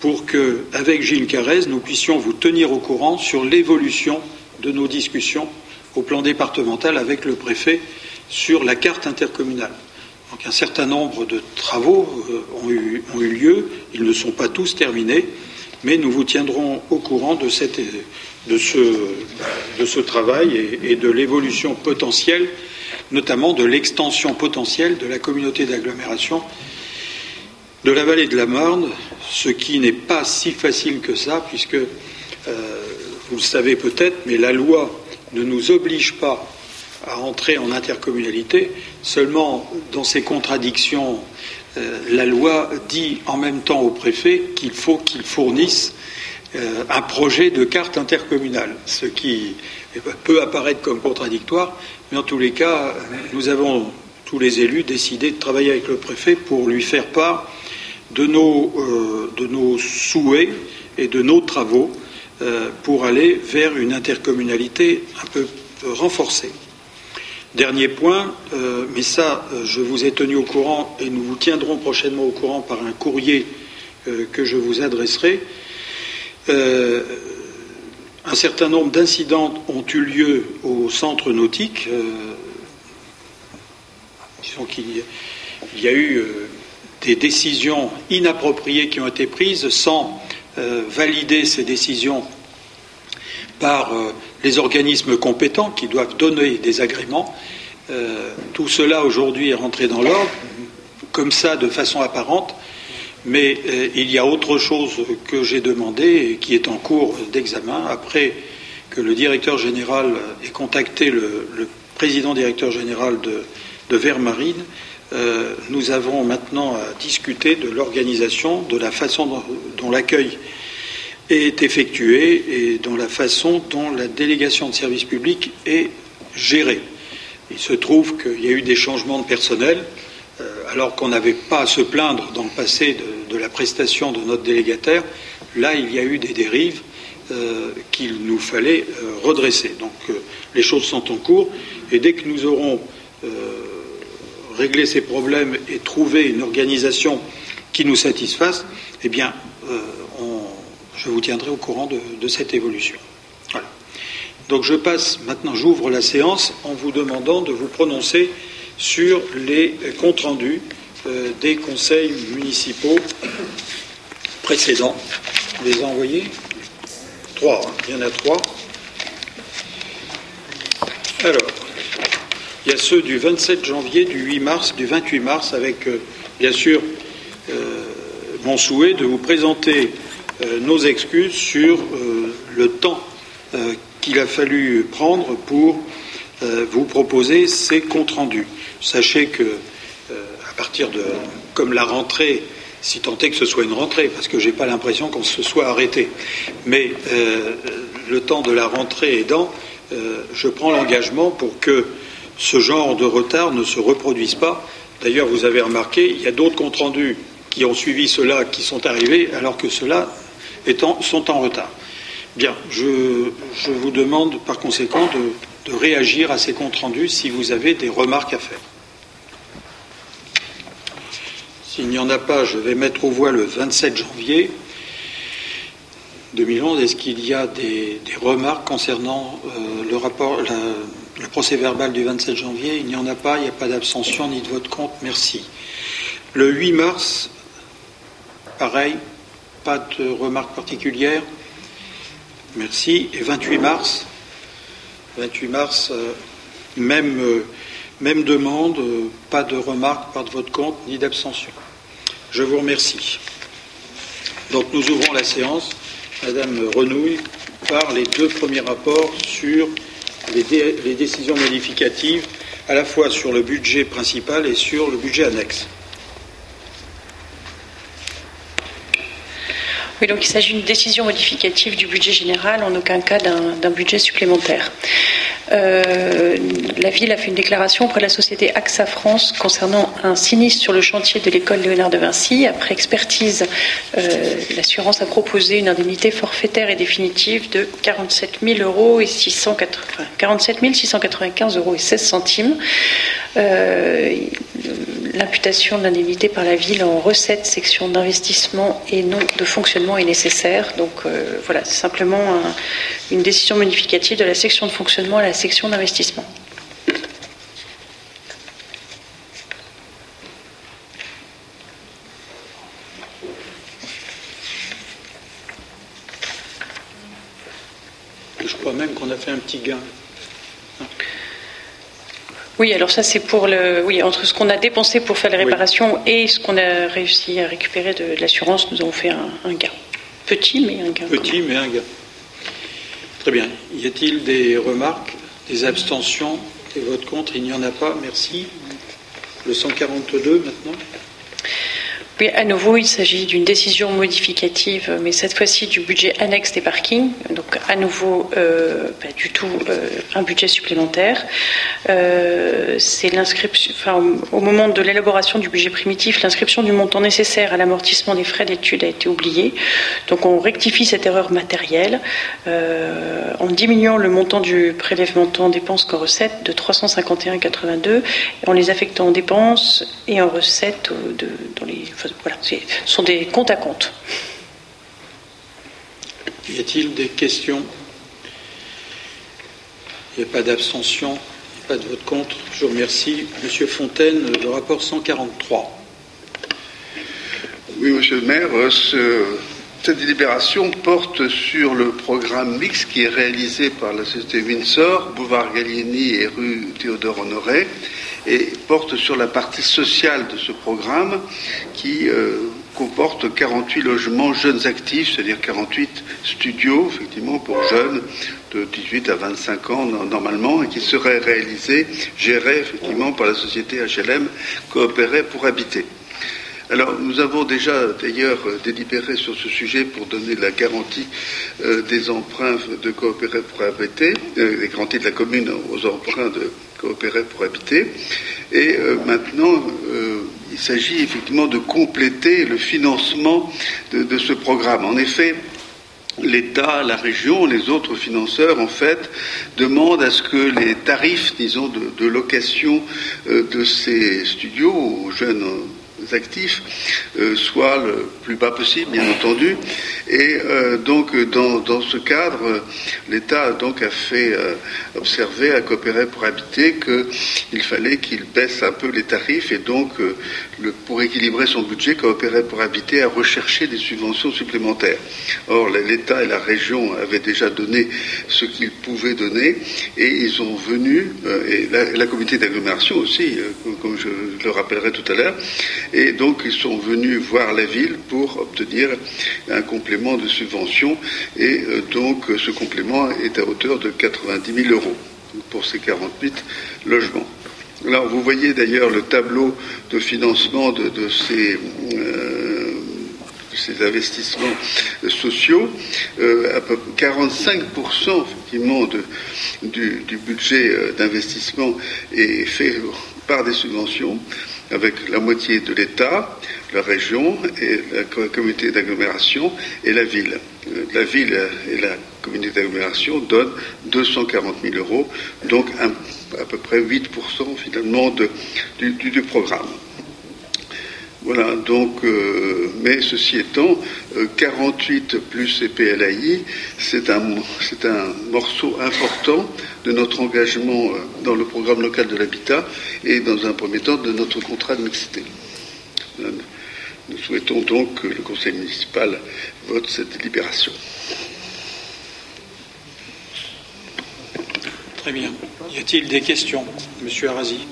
pour que, avec Gilles Carrez, nous puissions vous tenir au courant sur l'évolution de nos discussions au plan départemental avec le préfet sur la carte intercommunale. Donc un certain nombre de travaux euh, ont, eu, lieu, ils ne sont pas tous terminés, mais nous vous tiendrons au courant de, cette, de, ce, travail et, de l'évolution potentielle, notamment de l'extension potentielle de la communauté d'agglomération de la vallée de la Marne, ce qui n'est pas si facile que ça, puisque, euh, vous le savez peut-être, mais la loi ne nous oblige pas à entrer en intercommunalité, seulement dans ces contradictions, euh, la loi dit en même temps au préfet qu'il faut qu'il fournisse un projet de carte intercommunale, ce qui peut apparaître comme contradictoire, mais en tous les cas, nous avons, tous les élus, décidé de travailler avec le préfet pour lui faire part de nos, euh, souhaits et de nos travaux euh, pour aller vers une intercommunalité un peu renforcée. Dernier point, euh, mais ça, je vous ai tenu au courant et nous vous tiendrons prochainement au courant par un courrier que je vous adresserai. Un certain nombre d'incidents ont eu lieu au centre nautique. disons qu'il y a eu des décisions inappropriées qui ont été prises sans euh, valider ces décisions par euh, les organismes compétents qui doivent donner des agréments. Euh, tout cela aujourd'hui est rentré dans l'ordre, comme ça de façon apparente, mais il y a autre chose que j'ai demandé et qui est en cours d'examen après que le directeur général ait contacté le, président directeur général de, Vermarine euh, nous avons maintenant à discuter de l'organisation, de la façon dont, l'accueil est effectué et dans la façon dont la délégation de services publics est gérée. Il se trouve qu'il y a eu des changements de personnel. Euh, alors qu'on n'avait pas à se plaindre dans le passé de, la prestation de notre délégataire, là il y a eu des dérives euh, qu'il nous fallait euh, redresser. Donc les choses sont en cours et dès que nous aurons réglé ces problèmes et trouvé une organisation qui nous satisfasse, eh bien, je vous tiendrai au courant de, cette évolution. Donc je passe maintenant, j'ouvre la séance en vous demandant de vous prononcer sur les comptes rendus euh, des conseils municipaux précédents. Les envoyés? Trois, hein. il y en a trois. Alors, il y a ceux du 27 janvier, du 8 mars, du 28 mars, avec euh, bien sûr euh, mon souhait de vous présenter nos excuses sur le temps qu'il a fallu prendre pour vous proposer ces comptes rendus. Sachez que, partir de, comme la rentrée, si tant est que ce soit une rentrée, parce que je n'ai pas l'impression qu'on se soit arrêté, mais euh, le temps de la rentrée aidant, euh, je prends l'engagement pour que ce genre de retard ne se reproduise pas. D'ailleurs, vous avez remarqué, il y a d'autres comptes rendus qui ont suivi cela, qui sont arrivés, alors que ceux-là sont en retard. Bien, je, vous demande par conséquent de réagir à ces comptes rendus si vous avez des remarques à faire. S'il n'y en a pas, je vais mettre au voie le 27 janvier 2011. Est-ce qu'il y a des, remarques concernant euh, le procès verbal du 27 janvier? Il n'y en a pas, il n'y a pas d'abstention ni de vote contre. Merci. Le 8 mars, pareil, pas de remarques particulières. Merci. Et 28 mars 28 mars, euh, même, euh, même demande, pas de remarques, pas de vote contre, ni d'abstention. Je vous remercie. Donc nous ouvrons la séance. Madame Renouille par les deux premiers rapports sur les, décisions modificatives, à la fois sur le budget principal et sur le budget annexe. Oui, donc il s'agit d'une décision modificative du budget général, en aucun cas d'un budget supplémentaire. Euh, la ville a fait une déclaration auprès de la société AXA France concernant un sinistre sur le chantier de l'école Léonard de Vinci. Après expertise, euh, l'assurance a proposé une indemnité forfaitaire et définitive de 47 000 euros et 47 695 euros et 16 centimes. Euh, l'imputation de l'indemnité par la ville en recette section d'investissement et non de fonctionnement est nécessaire. Donc euh, voilà, c'est simplement une décision modificative de la section de fonctionnement à la section d'investissement. Je crois même qu'on a fait un petit gain. Oui, alors ça c'est pour le, oui, entre ce qu'on a dépensé pour faire les réparations et ce qu'on a réussi à récupérer de, l'assurance, nous avons fait un, gain. Petit, mais un gain. Petit, mais un gain. Très bien. Y a-t-il des remarques, des abstentions, des votes contre? Il n'y en a pas. Merci. Le 142 maintenant? Oui, à nouveau, il s'agit d'une décision modificative, mais cette fois-ci du budget annexe des parkings. Donc, à nouveau, euh, pas du tout euh, un budget supplémentaire. Euh, c'est l'inscription, enfin, au moment de l'élaboration du budget primitif, l'inscription du montant nécessaire à l'amortissement des frais d'études a été oubliée. Donc, on rectifie cette erreur matérielle en diminuant le montant du prélèvement en dépenses qu'en recettes de 351,82 en les affectant en dépenses et en recettes de, dans les voilà, ce sont des comptes à compte. Y a-t-il des questions? Il n'y a pas d'abstention, pas de vote contre. Je vous remercie. Monsieur Fontaine, le rapport 143. Oui, monsieur le maire, cette délibération porte sur le programme mix qui est réalisé par la société Windsor, Boulevard Gallieni et rue Théodore Honoré et porte sur la partie sociale de ce programme qui euh, comporte 48 logements jeunes actifs, c'est-à-dire 48 studios, effectivement, pour jeunes de 18 à 25 ans normalement, et qui seraient réalisés, gérés effectivement par la société HLM Coopérer pour habiter. Alors, nous avons déjà d'ailleurs délibéré sur ce sujet pour donner la garantie euh, des emprunts de coopérer pour habiter, euh, les garanties de la commune aux emprunts de coopérer pour habiter. Et euh, maintenant, il s'agit effectivement de compléter le financement de, ce programme. En effet, l'État, la région, les autres financeurs, en fait, demandent à ce que les tarifs, disons, de, location euh, de ces studios aux jeunes actifs euh, soit le plus bas possible, bien entendu. Et euh, donc, dans, dans, ce cadre, l'État donc a fait euh, observer à Coopérer pour habiter qu'il fallait qu'il baisse un peu les tarifs et donc, pour équilibrer son budget, Coopérer pour habiter a recherché des subventions supplémentaires. Or, l'État et la région avaient déjà donné ce qu'ils pouvaient donner et ils ont venu, et la, la communauté d'agglomération aussi, comme je le rappellerai tout à l'heure, et donc ils sont venus voir la ville pour obtenir un complément de subvention et euh, donc ce complément est à hauteur de 90 000 euros pour ces 48 logements. Alors vous voyez d'ailleurs le tableau de financement de, ces, euh, ces investissements sociaux. Euh, à peu 45% effectivement du, du, budget d'investissement est fait par des subventions avec la moitié de l'État, la région et la communauté d'agglomération et la ville. Euh, la ville et la communauté d'agglomération donnent 240 000 euros, donc à peu près 8% finalement du programme. Voilà, donc, euh, mais ceci étant, 48 euh, plus CPLAI, c'est un, c'est un morceau important de notre engagement euh, dans le programme local de l'habitat et dans un premier temps de notre contrat de mixité. Nous souhaitons donc que le conseil municipal vote cette délibération. Très bien. Y a-t-il des questions Monsieur Arasi?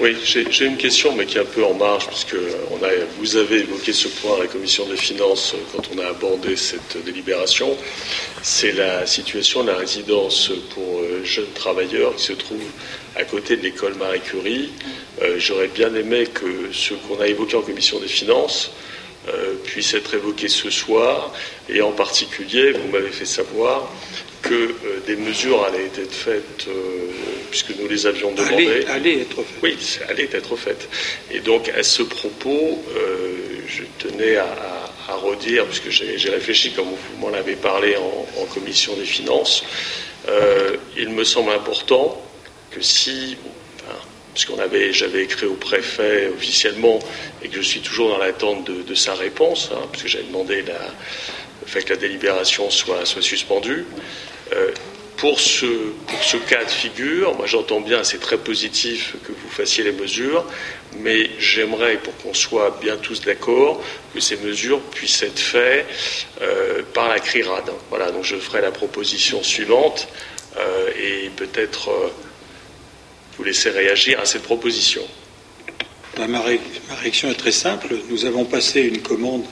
Oui, j'ai une question, mais qui est un peu en marge, puisque on a, vous avez évoqué ce point à la commission des finances quand on a abordé cette délibération. C'est la situation de la résidence pour euh, jeunes travailleurs qui se trouve à côté de l'école Marie Curie. Euh, j'aurais bien aimé que ce qu'on a évoqué en commission des finances euh, puisse être évoqué ce soir, et en particulier, vous m'avez fait savoir que euh, des mesures allaient être faites, euh, puisque nous les avions demandées. Allaient, être faites. Oui, allaient être faites. Et donc, à ce propos, euh, je tenais à, redire, puisque j'ai réfléchi comme vous m'en avez parlé en, commission des finances, il me semble important que si puisqu'on avait, j'avais écrit au préfet officiellement et que je suis toujours dans l'attente de, sa réponse, hein, puisque j'avais demandé la, le fait que la délibération soit, soit suspendue. Euh, pour ce, cas de figure, moi j'entends bien, c'est très positif que vous fassiez les mesures, mais j'aimerais, pour qu'on soit bien tous d'accord, que ces mesures puissent être faites euh, par la CRIRAD. Voilà, donc je ferai la proposition suivante euh, et peut-être vous laisser réagir à cette proposition. Ma, ma, réaction est très simple. Nous avons passé une commande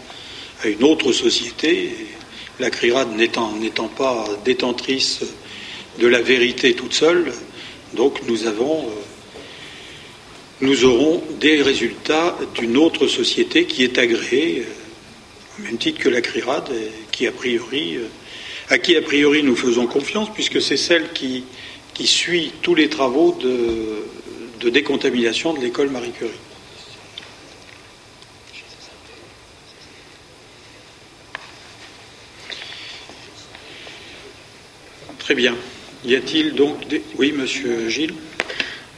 à une autre société la CRIRAD n'étant pas détentrice de la vérité toute seule, donc nous euh, aurons des résultats d'une autre société qui est agréée, euh, au même titre que la CRIRAD, qui a priori, euh, à qui a priori nous faisons confiance, puisque c'est celle qui, qui, suit tous les travaux de décontamination de l'école Marie Curie. Très bien. Y a-t-il donc des... Oui, monsieur Gilles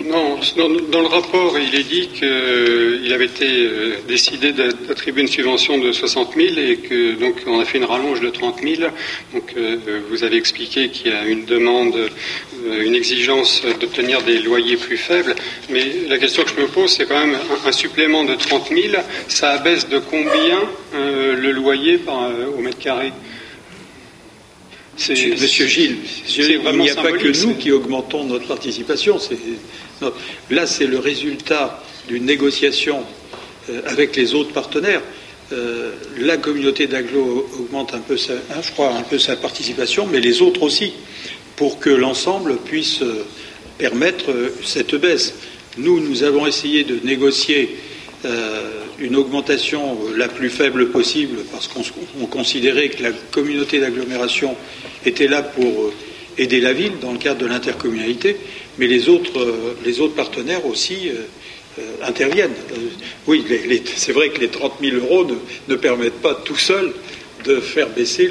non, dans, le rapport, il est dit qu'il avait été euh, décidé d'attribuer une subvention de 60 000 et que donc on a fait une rallonge de 30 000. Donc euh, vous avez expliqué qu'il y a une demande, euh, une exigence d'obtenir des loyers plus faibles. Mais la question que je me pose, c'est quand même un, supplément de 30 000. Ça abaisse de combien le loyer au mètre carré? Monsieur Gilles, il n'y a pas que nous qui augmentons notre participation. Là, c'est le résultat d'une négociation euh, avec les autres partenaires. Euh, la communauté d'Aglo augmente un peu, sa, hein, je crois, un peu sa participation, mais les autres aussi, pour que l'ensemble puisse euh, permettre cette baisse. Nous, nous avons essayé de négocier une augmentation la plus faible possible parce qu'on considérait que la communauté d'agglomération était là pour euh, aider la ville dans le cadre de l'intercommunalité, mais les autres, euh, partenaires aussi, euh, interviennent. oui, c'est vrai que les 30 000 euros ne, permettent pas tout seul de faire baisser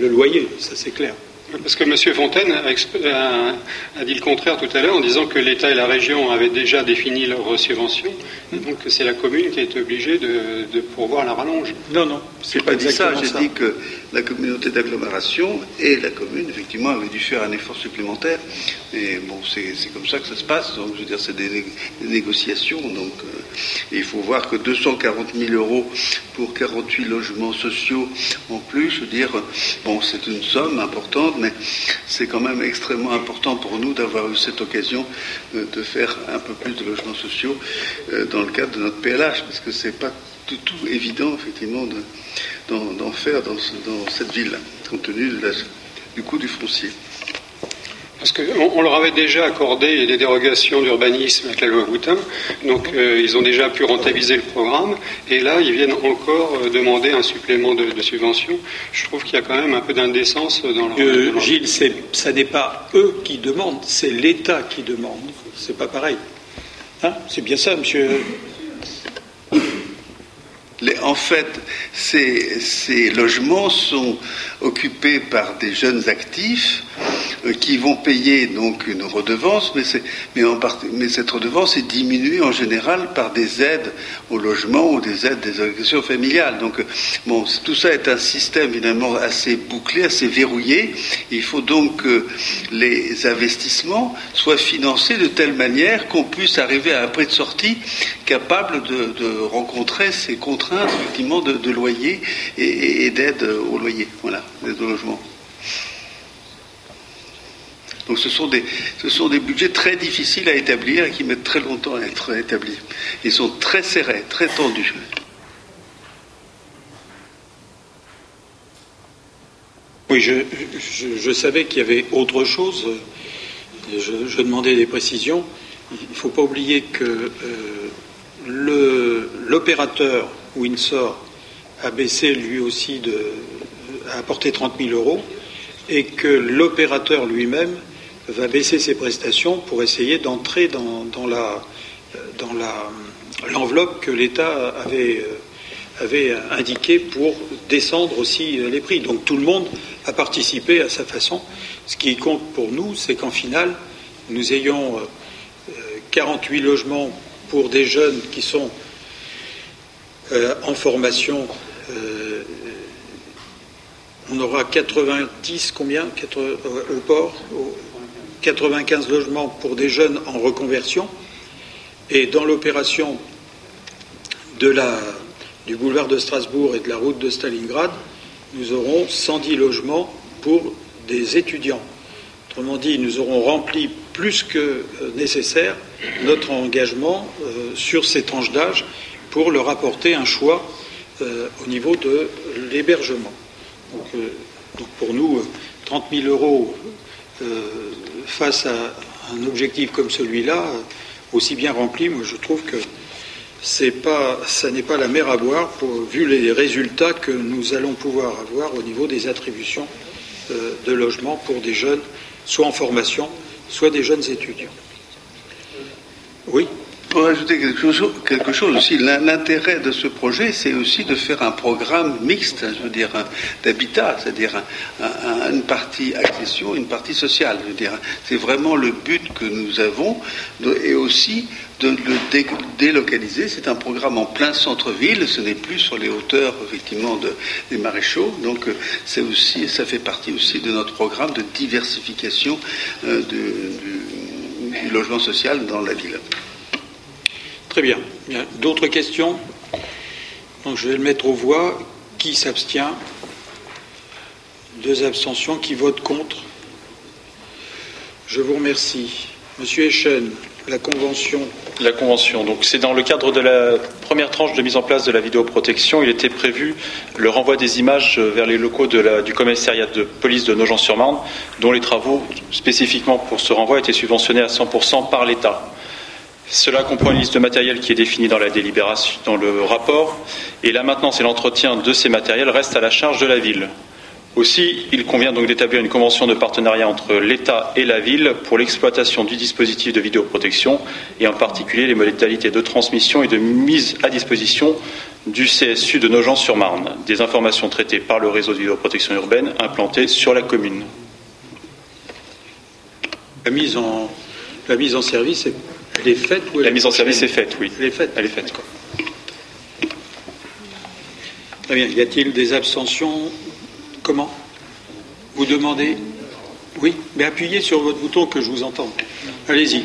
le loyer, ça c'est clair. Parce que M. Fontaine a, dit le contraire tout à l'heure en disant que l'État et la région avaient déjà défini leurs subventions, donc c'est la commune qui est obligée de, pourvoir la rallonge. Non, non, c'est pas dit ça. J'ai dit que la communauté d'agglomération et la commune, effectivement, avaient dû faire un effort supplémentaire. Et bon, c'est comme ça que ça se passe. Donc, je veux dire, c'est des, négociations. Donc, euh, il faut voir que 240 000 euros pour 48 logements sociaux en plus, je veux dire, bon, c'est une somme importante mais c'est quand même extrêmement important pour nous d'avoir eu cette occasion de faire un peu plus de logements sociaux euh, dans le cadre de notre PLH, parce que c'est pas du tout évident, effectivement, d'en faire dans, cette ville, compte tenu du coût du foncier. Parce qu'on leur avait déjà accordé des dérogations d'urbanisme avec la loi Boutin, donc euh, ils ont déjà pu rentabiliser le programme, et là ils viennent encore euh, demander un supplément de, subvention. Je trouve qu'il y a quand même un peu d'indécence dans leur. Euh, Gilles, ça n'est pas eux qui demandent, c'est l'État qui demande. C'est pas pareil. Hein? C'est bien ça, monsieur? en fait, ces logements sont occupés par des jeunes actifs qui vont payer donc une redevance, mais, cette redevance est diminuée en général par des aides au logement ou des aides des allocations familiales. Donc, bon, tout ça est un système évidemment assez bouclé, assez verrouillé. Il faut donc que les investissements soient financés de telle manière qu'on puisse arriver à un prix de sortie capable de, rencontrer ces contraintes effectivement de, loyer et, et au loyer, voilà, d'aide au logement. Donc ce sont, des, budgets très difficiles à établir et qui mettent très longtemps à être établis. Ils sont très serrés, très tendus. Oui, je, savais qu'il y avait autre chose. Je, demandais des précisions. Il ne faut pas oublier que euh, l'opérateur Windsor a baissé lui aussi de, a apporté 30 000 euros et que l'opérateur lui-même va baisser ses prestations pour essayer d'entrer dans, dans, la, l'enveloppe que l'État avait, avait indiquée pour descendre aussi les prix. Donc tout le monde a participé à sa façon. Ce qui compte pour nous, c'est qu'en finale, nous ayons 48 euh, logements pour des jeunes qui sont euh, en formation. Euh, on aura 90, combien? Au port 95 logements pour des jeunes en reconversion. Et dans l'opération du boulevard de Strasbourg et de la route de Stalingrad, nous aurons 110 logements pour des étudiants. Autrement dit, nous aurons rempli plus que euh, nécessaire notre engagement euh, sur ces tranches d'âge pour leur apporter un choix euh, au niveau de l'hébergement. Donc, pour nous, 30 000 euros face à un objectif comme celui-là, aussi bien rempli, moi je trouve que c'est pas, ça n'est pas la mer à boire, vu les résultats que nous allons pouvoir avoir au niveau des attributions euh, de logement pour des jeunes, soit en formation, soit des jeunes étudiants. Oui pour ajouter quelque chose, aussi, l'intérêt de ce projet, c'est aussi de faire un programme mixte, je veux dire, d'habitat, c'est-à-dire une partie accession, une partie sociale. Je veux dire, c'est vraiment le but que nous avons, et aussi de le délocaliser. C'est un programme en plein centre-ville, ce n'est plus sur les hauteurs effectivement des maréchaux. Donc c'est aussi, ça fait partie aussi de notre programme de diversification euh, du logement social dans la ville. Très bien. D'autres questions Donc je vais le mettre aux voix. Qui s'abstient Deux abstentions. Qui votent contre Je vous remercie. Monsieur Echen, la convention. La convention. Donc c'est dans le cadre de la première tranche de mise en place de la vidéoprotection. Il était prévu le renvoi des images vers les locaux du commissariat de police de Nogent-sur-Marne, dont les travaux spécifiquement pour ce renvoi étaient subventionnés à 100% par l'État. Cela comprend une liste de matériel qui est définie dans la délibération, dans le rapport, et la maintenance et l'entretien de ces matériels restent à la charge de la ville. Aussi, il convient donc d'établir une convention de partenariat entre l'État et la ville pour l'exploitation du dispositif de vidéoprotection et en particulier les modalités de transmission et de mise à disposition du CSU de Nogent-sur-Marne, des informations traitées par le réseau de vidéoprotection urbaine implanté sur la commune. La mise en, service, elle est faite ou elle La mise en service est faite, oui. Elle est faite. Elle est faite. Quoi. Très bien. Y a-t-il des abstentions Comment Vous demandez Oui, mais appuyez sur votre bouton que je vous entende. Allez-y.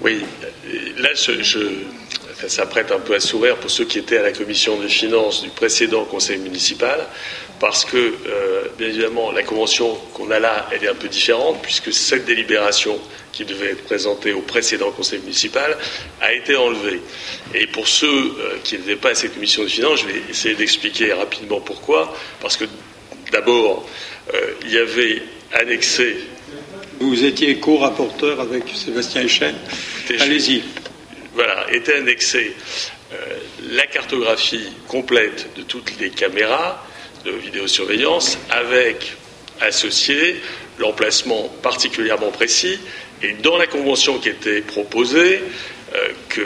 Oui, là, je, ça prête un peu à sourire pour ceux qui étaient à la commission des finances du précédent conseil municipal, parce que, euh, bien évidemment, la convention qu'on a là, elle est un peu différente, puisque cette délibération qui devait être présentée au précédent conseil municipal a été enlevée. Et pour ceux euh, qui n'étaient pas à cette commission des finances, je vais essayer d'expliquer rapidement pourquoi. Parce que, d'abord, euh, il y avait annexé Vous étiez co-rapporteur avec Sébastien Echenne. Allez-y. voilà, était annexée euh, la cartographie complète de toutes les caméras de vidéosurveillance avec associé l'emplacement particulièrement précis. Et dans la convention qui était proposée, euh, que,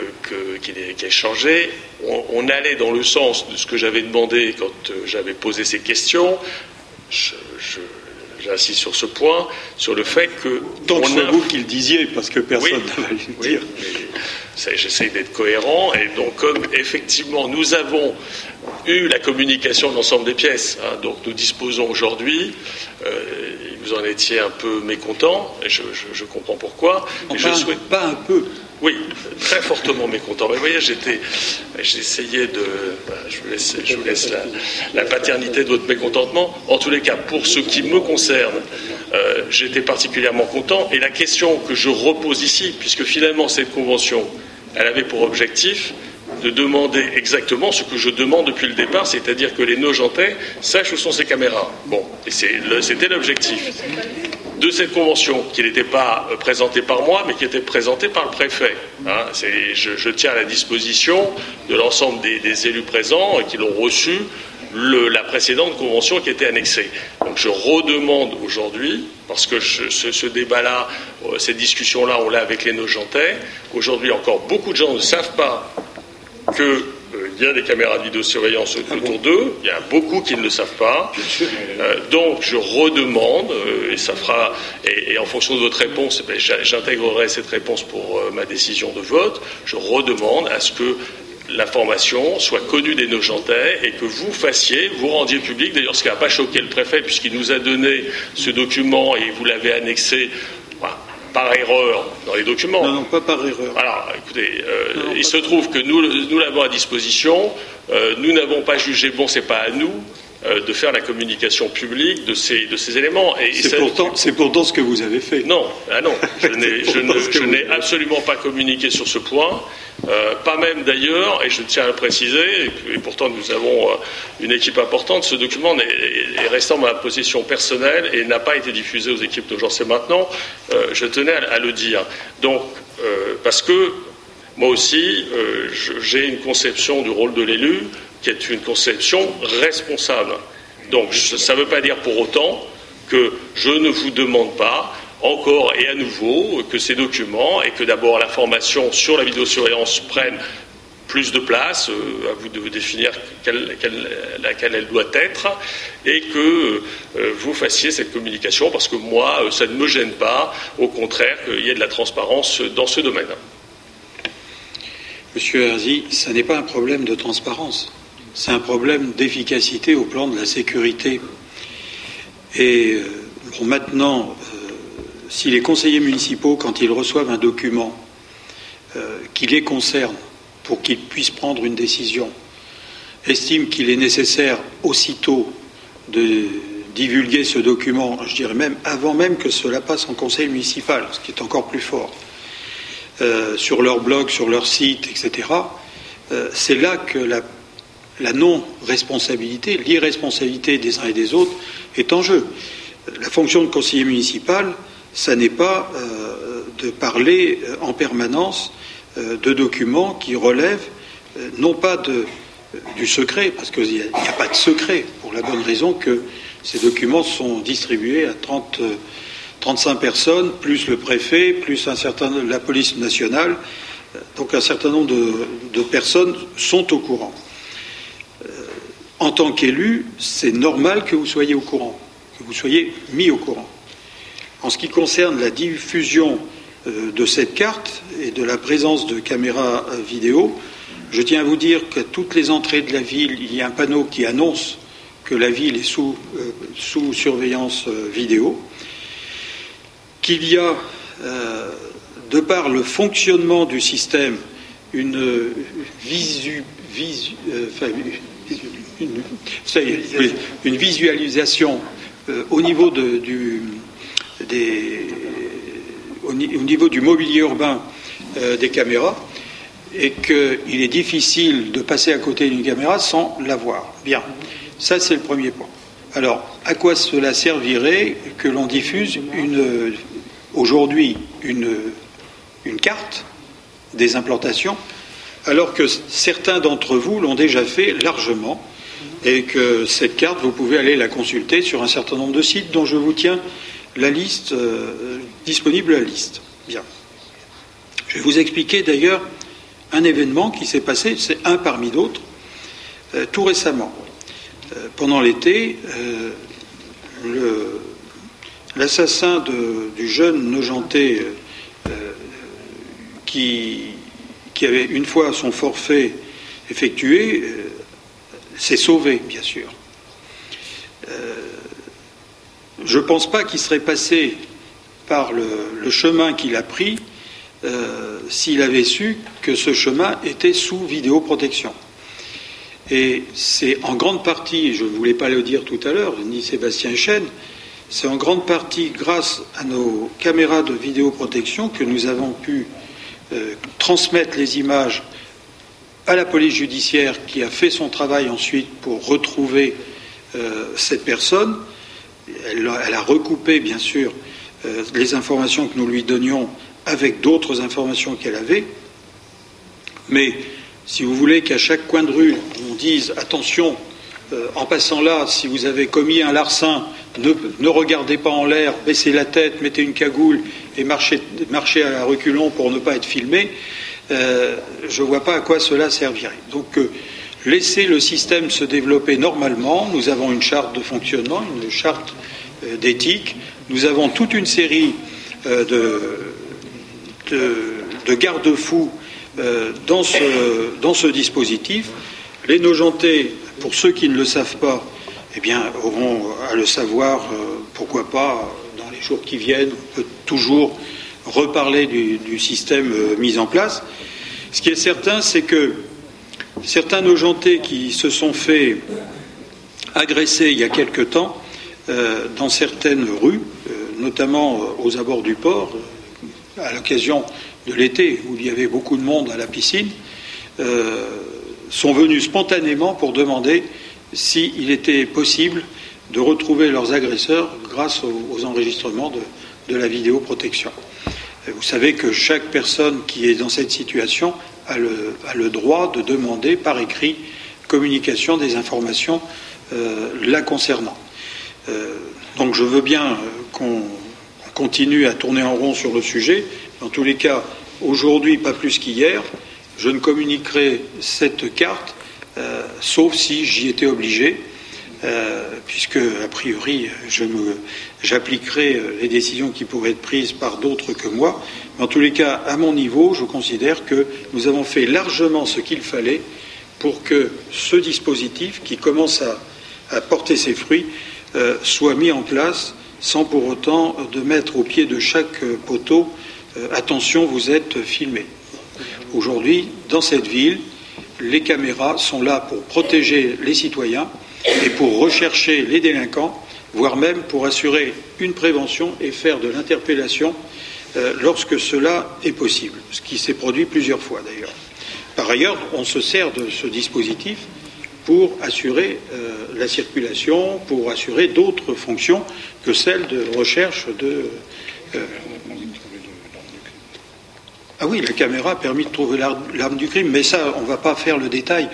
qui, qui est changée, on, on allait dans le sens de ce que j'avais demandé quand euh, j'avais posé ces questions. Je- J'insiste sur ce point, sur le fait que on c'est a- vous qui le disiez, parce que personne oui, n'a voulu le oui, dire. J'essaie d'être cohérent. Et donc, comme effectivement, nous avons eu la communication de l'ensemble des pièces, hein, donc nous disposons aujourd'hui, euh, vous en étiez un peu mécontent, et je, je- je comprends pourquoi. mais Enfin, je souhaite pas un peu. Oui, très fortement mécontent. Mais vous voyez, j'étais, j'essayais de, voilà, je vous laisse, la, paternité de votre mécontentement. En tous les cas, pour ce qui me concerne, euh, j'étais particulièrement content. Et la question que je repose ici, puisque finalement cette convention, elle avait pour objectif de demander exactement ce que je demande depuis le départ, c'est-à-dire que les Nogentais sachent où sont ces caméras. Bon, et c'était l'objectif de cette convention, qui n'était pas euh, présentée par moi, mais qui était présentée par le préfet. Hein, je, tiens à la disposition de l'ensemble des, élus présents qui l'ont reçu la précédente convention qui était annexée. Donc je redemande aujourd'hui, parce que ce, débat-là, euh, cette discussion-là, on l'a avec les Nogentais. Aujourd'hui, encore beaucoup de gens ne savent pas qu'il y a des caméras de vidéosurveillance autour d'eux. Il y a beaucoup qui ne le savent pas. Euh, donc, je redemande, euh, et ça fera, et, et en fonction de votre réponse, eh ben, j'intégrerai cette réponse pour euh, ma décision de vote. Je redemande à ce que l'information soit connue des Nogentais et que vous fassiez, vous rendiez public, d'ailleurs ce qui n'a pas choqué le préfet puisqu'il nous a donné ce document et vous l'avez annexé par erreur dans les documents. Non, non, pas par erreur. Alors, écoutez, euh, Non, non, il se trouve que nous, nous l'avons à disposition. Euh, nous n'avons pas jugé bon, c'est pas à nous de faire la communication publique de ces, de ces éléments. Et C'est ça- pourtant, c'est pourtant ce que vous avez fait. non, ah non, *laughs* je n'ai, je ne- Parce que je vous- n'ai absolument pas communiqué sur ce point, euh, pas même d'ailleurs, et je tiens à le préciser, et, et pourtant nous avons euh, une équipe importante, ce document est, est restant dans ma possession personnelle et n'a pas été diffusé aux équipes de J'en sais maintenant, euh, je tenais à, à le dire. Donc, euh, parce que moi aussi, euh, je- j'ai une conception du rôle de l'élu qui est une conception responsable. Donc, ça ne veut pas dire pour autant que je ne vous demande pas encore et à nouveau que ces documents et que d'abord la formation sur la vidéosurveillance prenne plus de place, euh, à vous de définir quelle- quelle- laquelle elle doit être, et que euh, vous fassiez cette communication, parce que moi, euh, ça ne me gêne pas, au contraire, qu'il y ait de la transparence dans ce domaine. Monsieur Herzi, ce n'est pas un problème de transparence, c'est un problème d'efficacité au plan de la sécurité. Et euh, maintenant, euh, si les conseillers municipaux, quand ils reçoivent un document euh, qui les concerne pour qu'ils puissent prendre une décision, estiment qu'il est nécessaire aussitôt de divulguer ce document, je dirais même avant même que cela passe en conseil municipal, ce qui est encore plus fort, sur leur blog, sur leur site, etc., c'est là que la, la non-responsabilité, l'irresponsabilité des uns et des autres est en jeu. La fonction de conseiller municipal, ça n'est pas euh, de parler euh, en permanence euh, de documents qui relèvent non pas du secret, parce qu'il n'y a, il n'y a pas de secret, pour la bonne raison que Ces documents sont distribués à 30, 35 personnes, plus le préfet, plus un certain, la police nationale. Donc un certain nombre de, personnes sont au courant. Euh, en tant qu'élu, c'est normal que vous soyez au courant, que vous soyez mis au courant. En ce qui concerne la diffusion euh, de cette carte et de la présence de caméras euh, vidéo, je tiens à vous dire qu'à toutes les entrées de la ville, il y a un panneau qui annonce que la ville est sous, sous surveillance vidéo, qu'il y a de par le fonctionnement du système, une, visu, euh, une, visualisation euh, au, niveau du, mobilier urbain euh, des caméras et qu'il est difficile de passer à côté d'une caméra sans la voir. Bien, ça c'est le premier point. Alors, à quoi cela servirait que l'on diffuse aujourd'hui une une carte des implantations, alors que certains d'entre vous l'ont déjà fait largement, et que cette carte, vous pouvez aller la consulter sur un certain nombre de sites dont je vous tiens la liste euh, disponible la liste. Bien. Je vais vous expliquer d'ailleurs un événement qui s'est passé, c'est un parmi d'autres, euh, tout récemment. Euh, pendant l'été, l'assassin du jeune Nogenté qui, avait une fois son forfait effectué s'est sauvé, bien sûr. Euh, je ne pense pas qu'il serait passé par le, chemin qu'il a pris euh, s'il avait su que ce chemin était sous vidéoprotection. Et c'est en grande partie, je ne voulais pas le dire tout à l'heure, ni Sébastien Chêne, c'est en grande partie grâce à nos caméras de vidéoprotection que nous avons pu euh, transmettre les images à la police judiciaire qui a fait son travail ensuite pour retrouver euh, cette personne. Elle, a recoupé, bien sûr, euh, les informations que nous lui donnions avec d'autres informations qu'elle avait. Mais si vous voulez qu'à chaque coin de rue, on dise attention, en passant là, si vous avez commis un larcin, ne, regardez pas en l'air, baissez la tête, mettez une cagoule et marchez, à reculons pour ne pas être filmé, euh, je ne vois pas à quoi cela servirait. Donc, euh, laissez le système se développer normalement. Nous avons une charte de fonctionnement, une charte euh, d'éthique. Nous avons toute une série de, de, garde-fous dans ce, dans, dispositif. Les nojentés, pour ceux qui ne le savent pas, eh bien, auront à le savoir, pourquoi pas, les jours qui viennent, on peut toujours reparler du, système euh, mis en place. Ce qui est certain, c'est que certains nojentés qui se sont fait agresser il y a quelque temps euh, dans certaines rues, euh, notamment aux abords du port, à l'occasion de l'été où il y avait beaucoup de monde à la piscine, sont venus spontanément pour demander s'il était possible de retrouver leurs agresseurs grâce aux, enregistrements de, la vidéoprotection. Vous savez que chaque personne qui est dans cette situation a le, droit de demander par écrit communication des informations euh, la concernant. Euh, donc je veux bien euh, qu'on continue à tourner en rond sur le sujet. Dans tous les cas, aujourd'hui, pas plus qu'hier, je ne communiquerai cette carte, sauf si j'y étais obligé. Euh, puisque a priori j'appliquerai euh, les décisions qui pourraient être prises par d'autres que moi. Mais en tous les cas, à mon niveau, je considère que nous avons fait largement ce qu'il fallait pour que ce dispositif, qui commence à, porter ses fruits, euh, soit mis en place sans pour autant de mettre au pied de chaque poteau attention, vous êtes filmé. Aujourd'hui, dans cette ville, les caméras sont là pour protéger les citoyens et pour rechercher les délinquants, voire même pour assurer une prévention et faire de l'interpellation euh, lorsque cela est possible, ce qui s'est produit plusieurs fois d'ailleurs. Par ailleurs, on se sert de ce dispositif pour assurer euh, la circulation, pour assurer d'autres fonctions que celles de recherche de. Euh, ah oui, la caméra a permis de trouver l'arme du crime, mais ça, on ne va pas faire le détail.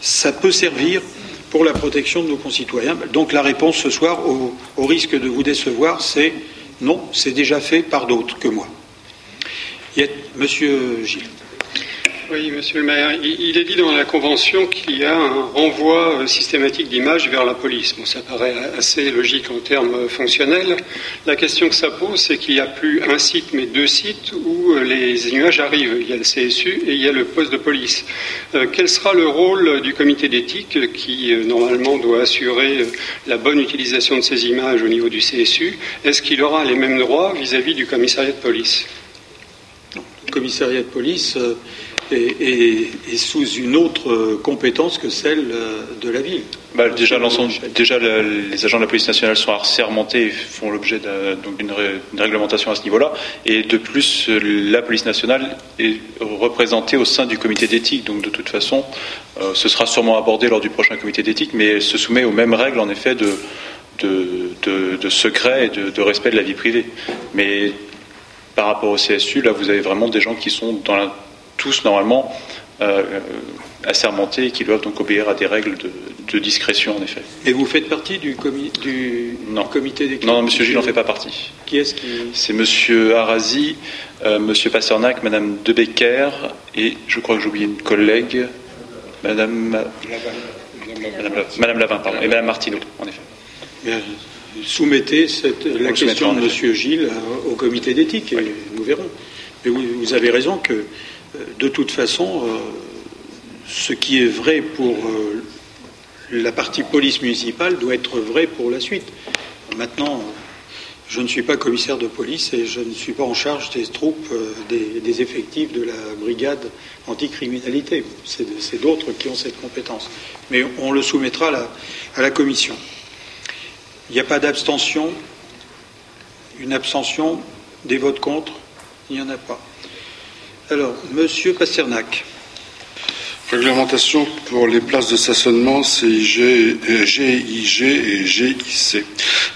Ça peut servir pour la protection de nos concitoyens. Donc la réponse ce soir, au risque de vous décevoir, c'est non, c'est déjà fait par d'autres que moi. Monsieur Gilles. Oui, monsieur le maire. Il est dit dans la Convention qu'il y a un renvoi euh, systématique d'images vers la police. Bon, ça paraît assez logique en termes fonctionnels. La question que ça pose, c'est qu'il n'y a plus un site, mais deux sites où euh, les images arrivent. Il y a le CSU et il y a le poste de police. Euh, quel sera le rôle du comité d'éthique qui, normalement, doit assurer la bonne utilisation de ces images au niveau du CSU Est-ce qu'il aura les mêmes droits vis-à-vis du commissariat de police? Le commissariat de police est, sous une autre compétence que celle euh, de la ville. Bah, déjà, déjà les agents de la police nationale sont assermentés et font l'objet d'une réglementation à ce niveau-là. Et de plus, la police nationale est représentée au sein du comité d'éthique. Donc de toute façon, euh, ce sera sûrement abordé lors du prochain comité d'éthique, mais elle se soumet aux mêmes règles en effet de, de, secret et de, respect de la vie privée. Mais par rapport au CSU, là, vous avez vraiment des gens qui sont dans la tous normalement euh, assermentés et qui doivent donc obéir à des règles de, discrétion en effet. Et vous faites partie du, du, non. comité d'équipe Non, Monsieur Gilles n'en fait pas partie. Qui est-ce qui C'est Monsieur Arasi, euh, Monsieur Pasternak, Madame Debecker et je crois que j'ai oublié une collègue, Madame Lavin. Madame, Lavin, pardon, et Madame Martineau, en effet. soumettez cette, la question de Monsieur Gilles au comité d'éthique et nous verrons. Mais vous avez raison que de toute façon, euh, ce qui est vrai pour euh, la partie police municipale doit être vrai pour la suite. Maintenant, je ne suis pas commissaire de police et je ne suis pas en charge des troupes, euh, des, effectifs de la brigade anticriminalité. C'est d'autres qui ont cette compétence. Mais on le soumettra à la commission. Il n'y a pas d'abstention. Une abstention, des votes contre, il n'y en a pas. Alors, Monsieur Pasternak. Réglementation pour les places de stationnement CIG, GIG et GIC.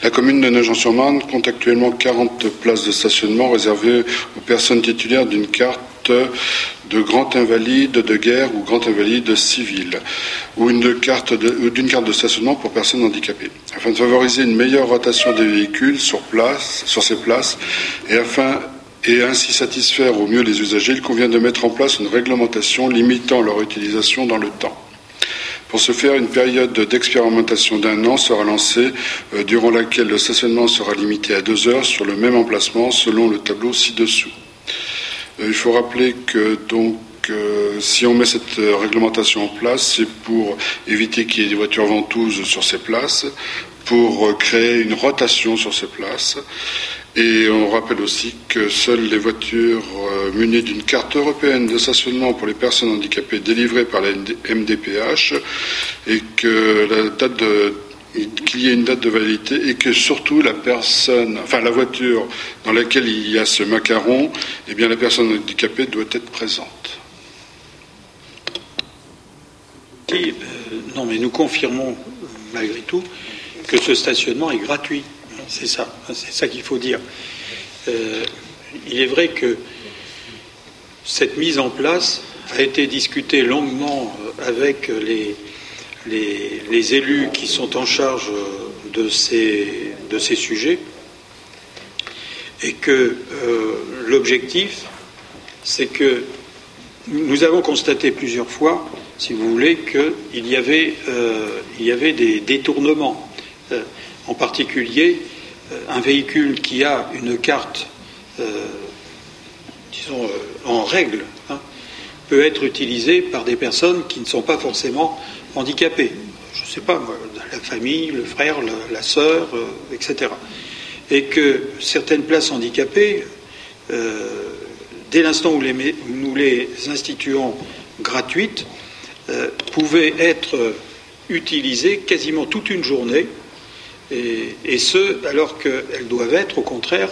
La commune de Nogent-sur-Marne compte actuellement 40 places de stationnement réservées aux personnes titulaires d'une carte de grand invalide de guerre ou grand invalide civil ou d'une carte, carte de stationnement pour personnes handicapées. Afin de favoriser une meilleure rotation des véhicules sur sur ces places et afin et ainsi satisfaire au mieux les usagers, il convient de mettre en place une réglementation limitant leur utilisation dans le temps. Pour ce faire, une période d'expérimentation d'un an sera lancée, euh, durant laquelle le stationnement sera limité à deux heures sur le même emplacement, selon le tableau ci-dessous. Euh, il faut rappeler que donc euh, si on met cette réglementation en place, c'est pour éviter qu'il y ait des voitures ventouses sur ces places, pour créer une rotation sur ces places et on rappelle aussi que seules les voitures euh, munies d'une carte européenne de stationnement pour les personnes handicapées délivrées par la MDPH et que qu'il y ait une date de validité et que surtout la personne, enfin la voiture dans laquelle il y a ce macaron, eh bien la personne handicapée doit être présente. Euh, non, mais nous confirmons malgré tout que ce stationnement est gratuit. C'est ça, c'est ça qu'il faut dire. Euh, il est vrai que cette mise en place a été discutée longuement euh, avec les, les, élus qui sont en charge de ces, de ces sujets et que euh, l'objectif, c'est que nous avons constaté plusieurs fois, si vous voulez, qu'il y, avait, il y avait des détournements. en particulier, euh, un véhicule qui a une carte, euh, disons, euh, en règle, hein, peut être utilisé par des personnes qui ne sont pas forcément handicapées. Je ne sais pas, la famille, le frère, la, sœur, etc. Et que certaines places handicapées, dès l'instant où, nous les instituons gratuites, pouvaient être utilisées quasiment toute une journée et, ce, alors qu'elles doivent être au contraire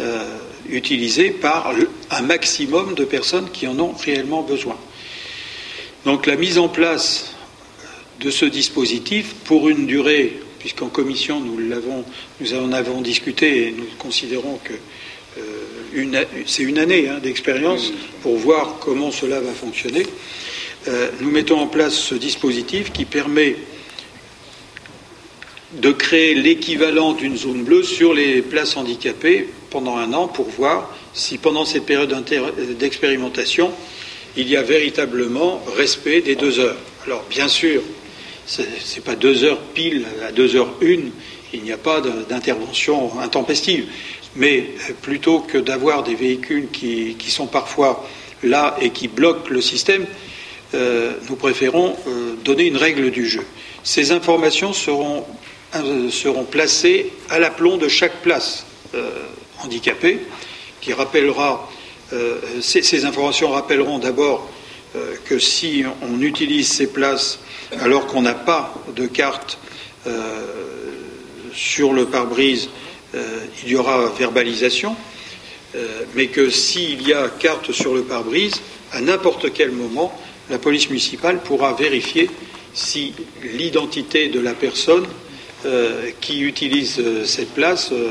euh, utilisées par un maximum de personnes qui en ont réellement besoin. Donc la mise en place de ce dispositif pour une durée, puisqu'en commission nous, l'avons, nous en avons discuté et nous considérons que euh, c'est une année hein, d'expérience pour voir comment cela va fonctionner. Euh, nous mettons en place ce dispositif qui permet de créer l'équivalent d'une zone bleue sur les places handicapées pendant un an pour voir si pendant cette période d'expérimentation, il y a véritablement respect des deux heures. Alors bien sûr, ce n'est pas deux heures pile à deux heures une, il n'y a pas d'intervention intempestive. Mais plutôt que d'avoir des véhicules qui, sont parfois là et qui bloquent le système, euh, nous préférons euh, donner une règle du jeu. Ces informations seront, euh, seront placées à l'aplomb de chaque place handicapée, qui rappellera, ces, ces, informations rappelleront d'abord que si on utilise ces places alors qu'on n'a pas de carte sur le pare-brise, il y aura verbalisation, mais que s'il y a carte sur le pare-brise, à n'importe quel moment, la police municipale pourra vérifier si l'identité de la personne euh, qui utilise euh, cette place euh,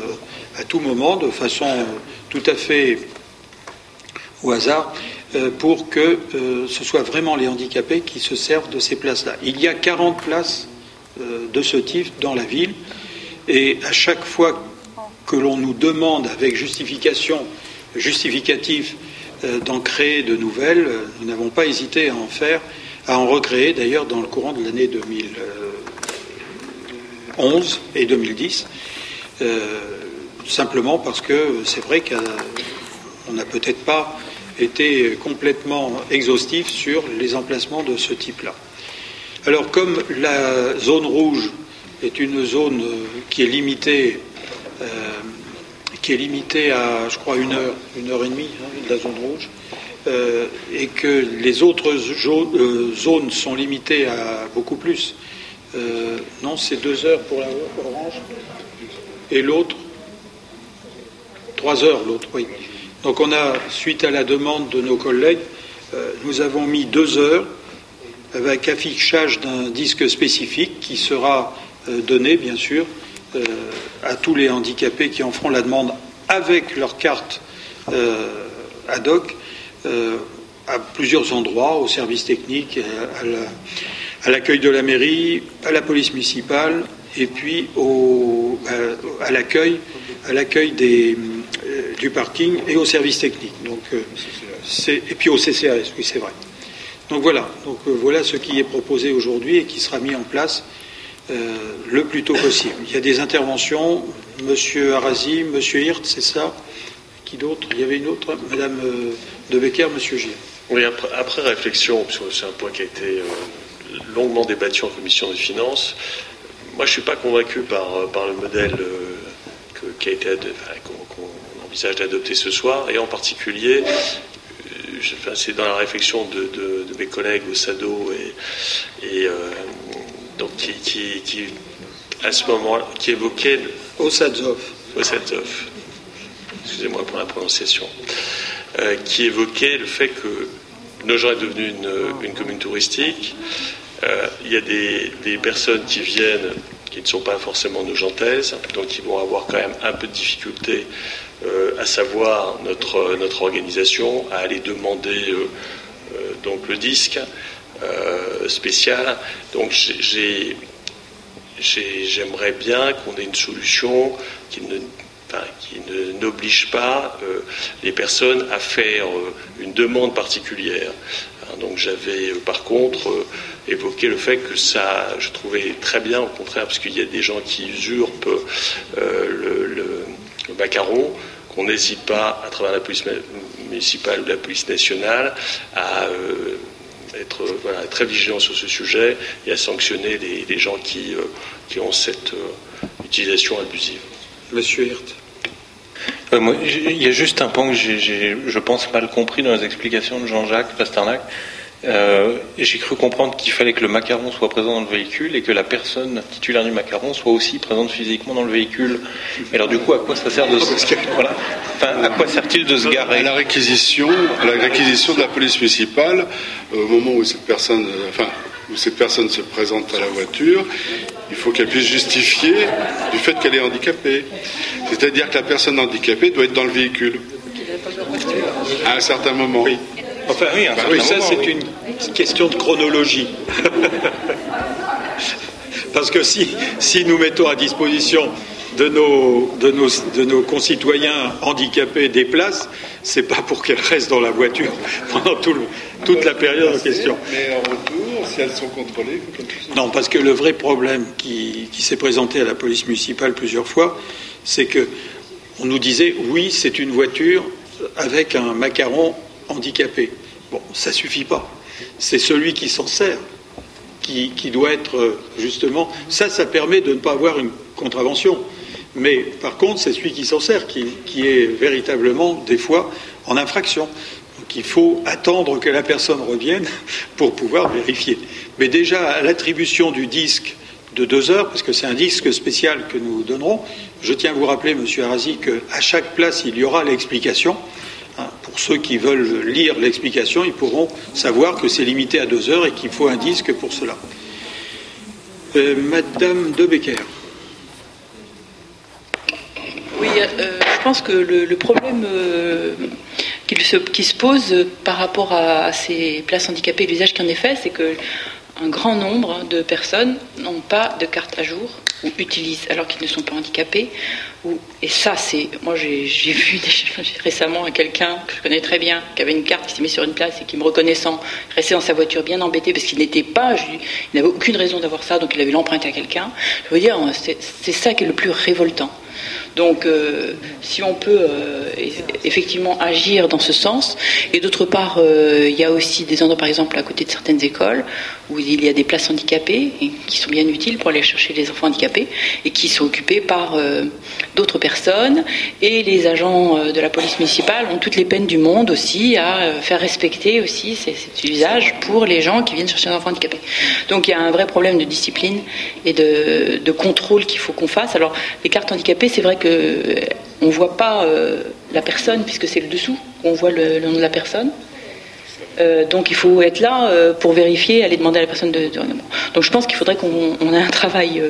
à tout moment, de façon tout à fait au hasard, pour que ce soit vraiment les handicapés qui se servent de ces places-là. Il y a 40 places de ce type dans la ville, et à chaque fois que l'on nous demande avec justification, justificatif d'en créer de nouvelles, nous n'avons pas hésité à en faire à en recréer d'ailleurs dans le courant de l'année 2011 et 2010, euh, simplement parce que c'est vrai qu'on n'a peut-être pas été complètement exhaustif sur les emplacements de ce type-là. Alors comme la zone rouge est une zone qui est limitée, euh, qui est limitée à, je crois, une heure, une heure et demie hein, de la zone rouge, euh, et que les autres euh, zones sont limitées à beaucoup plus. Euh, non, c'est deux heures pour la orange et l'autre trois heures l'autre, oui. Donc on a, suite à la demande de nos collègues, nous avons mis deux heures avec affichage d'un disque spécifique qui sera donné, bien sûr, à tous les handicapés qui en feront la demande avec leur carte ad hoc euh, à plusieurs endroits, au service technique, à l'accueil de la mairie, à la police municipale, et puis au, à, l'accueil, à l'accueil euh, du parking et au service technique. Donc, euh, et puis au CCAS, oui, c'est vrai. Donc voilà, donc voilà ce qui est proposé aujourd'hui et qui sera mis en place le plus tôt possible. Il y a des interventions, Monsieur Arasi, Monsieur Hirt, c'est ça? Qui d'autre? Il y avait une autre, Madame de Becker, Monsieur Gilles. Oui, après, réflexion, parce que c'est un point qui a été euh, longuement débattu en commission des finances, moi je ne suis pas convaincu par, euh, par le modèle euh, qui a été qu'on envisage d'adopter ce soir, et en particulier, c'est dans la réflexion de, mes collègues au SADO et, donc qui, à ce moment qui évoquait au SADZOF. Au. Excusez-moi pour la prononciation. Euh, qui évoquait le fait que Nogent est devenu une, commune touristique. Euh, il y a des, personnes qui viennent qui ne sont pas forcément nogentaises, donc qui vont avoir quand même un peu de difficulté euh, à savoir notre, notre organisation, à aller demander donc le disque spécial. Donc j'aimerais bien qu'on ait une solution qui ne n'oblige pas euh, les personnes à faire euh, une demande particulière. Hein, donc j'avais euh, par contre évoqué le fait que ça, je trouvais très bien au contraire, parce qu'il y a des gens qui usurpent le, macaron, qu'on n'hésite pas, à travers la police municipale ou la police nationale, à être très vigilant sur ce sujet et à sanctionner les, gens qui, qui, ont cette utilisation abusive. Monsieur Hirt. Euh, il y a juste un point que j'ai, je pense, mal compris dans les explications de Jean-Jacques Pasternak. Euh, j'ai cru comprendre qu'il fallait que le macaron soit présent dans le véhicule et que la personne titulaire du macaron soit aussi présente physiquement dans le véhicule. Mais alors du coup, à quoi ça sert de se... voilà. enfin, à quoi sert-il de se garer À la réquisition, à la réquisition de la police municipale, au moment où cette personne, enfin, où cette personne se présente à la voiture, il faut qu'elle puisse justifier du fait qu'elle est handicapée. C'est-à-dire que la personne handicapée doit être dans le véhicule. À un certain moment. Oui. Enfin, oui, ça, c'est une question de chronologie. Parce que si, si nous mettons à disposition de nos, de nos, de nos concitoyens handicapés des places, c'est pas pour qu'elles restent dans la voiture pendant tout le, toute la période en question. Mais en retour, si elles sont contrôlées, Non, parce que le vrai problème qui, qui s'est présenté à la police municipale plusieurs fois, c'est que on nous disait oui, c'est une voiture avec un macaron handicapé. Bon, ça suffit pas. C'est celui qui s'en sert qui, qui doit être justement. Ça, ça permet de ne pas avoir une contravention. Mais par contre, c'est celui qui s'en sert qui, qui est véritablement, des fois, en infraction. Donc il faut attendre que la personne revienne *laughs* pour pouvoir vérifier. Mais déjà, à l'attribution du disque de deux heures, parce que c'est un disque spécial que nous donnerons, je tiens à vous rappeler, Monsieur Arasi, qu'à chaque place, il y aura l'explication. Pour ceux qui veulent lire l'explication, ils pourront savoir que c'est limité à deux heures et qu'il faut un disque pour cela. Euh, Madame De Becker. Oui, euh, je pense que le, problème euh, qui, se, pose par rapport à, à ces places handicapées et l'usage qui en est fait, c'est que un grand nombre de personnes n'ont pas de carte à jour ou utilisent alors qu'ils ne sont pas handicapés. Ou, et ça, c'est. Moi, j'ai vu récemment quelqu'un que je connais très bien qui avait une carte qui s'est mis sur une place et qui, me reconnaissant, restait dans sa voiture bien embêté parce qu'il n'était pas. il n'avait aucune raison d'avoir ça, donc il avait l'emprunté à quelqu'un. Je veux dire, c'est ça qui est le plus révoltant. Donc, euh, si on peut euh, eff- effectivement agir dans ce sens, et d'autre part, euh, il y a aussi des endroits, par exemple, à côté de certaines écoles, où il y a des places handicapées qui sont bien utiles pour aller chercher les enfants handicapés et qui sont occupées par d'autres personnes. Et les agents de la police municipale ont toutes les peines du monde aussi à faire respecter aussi cet usage pour les gens qui viennent chercher un enfant handicapé. Donc, il y a un vrai problème de discipline et de, de contrôle qu'il faut qu'on fasse. Alors, les cartes handicapées, c'est vrai que euh, on voit pas euh, la personne puisque c'est le dessous qu'on voit le, nom de la personne. Euh, donc il faut être là pour vérifier, aller demander à la personne de. Donc je pense qu'il faudrait qu'on on ait un travail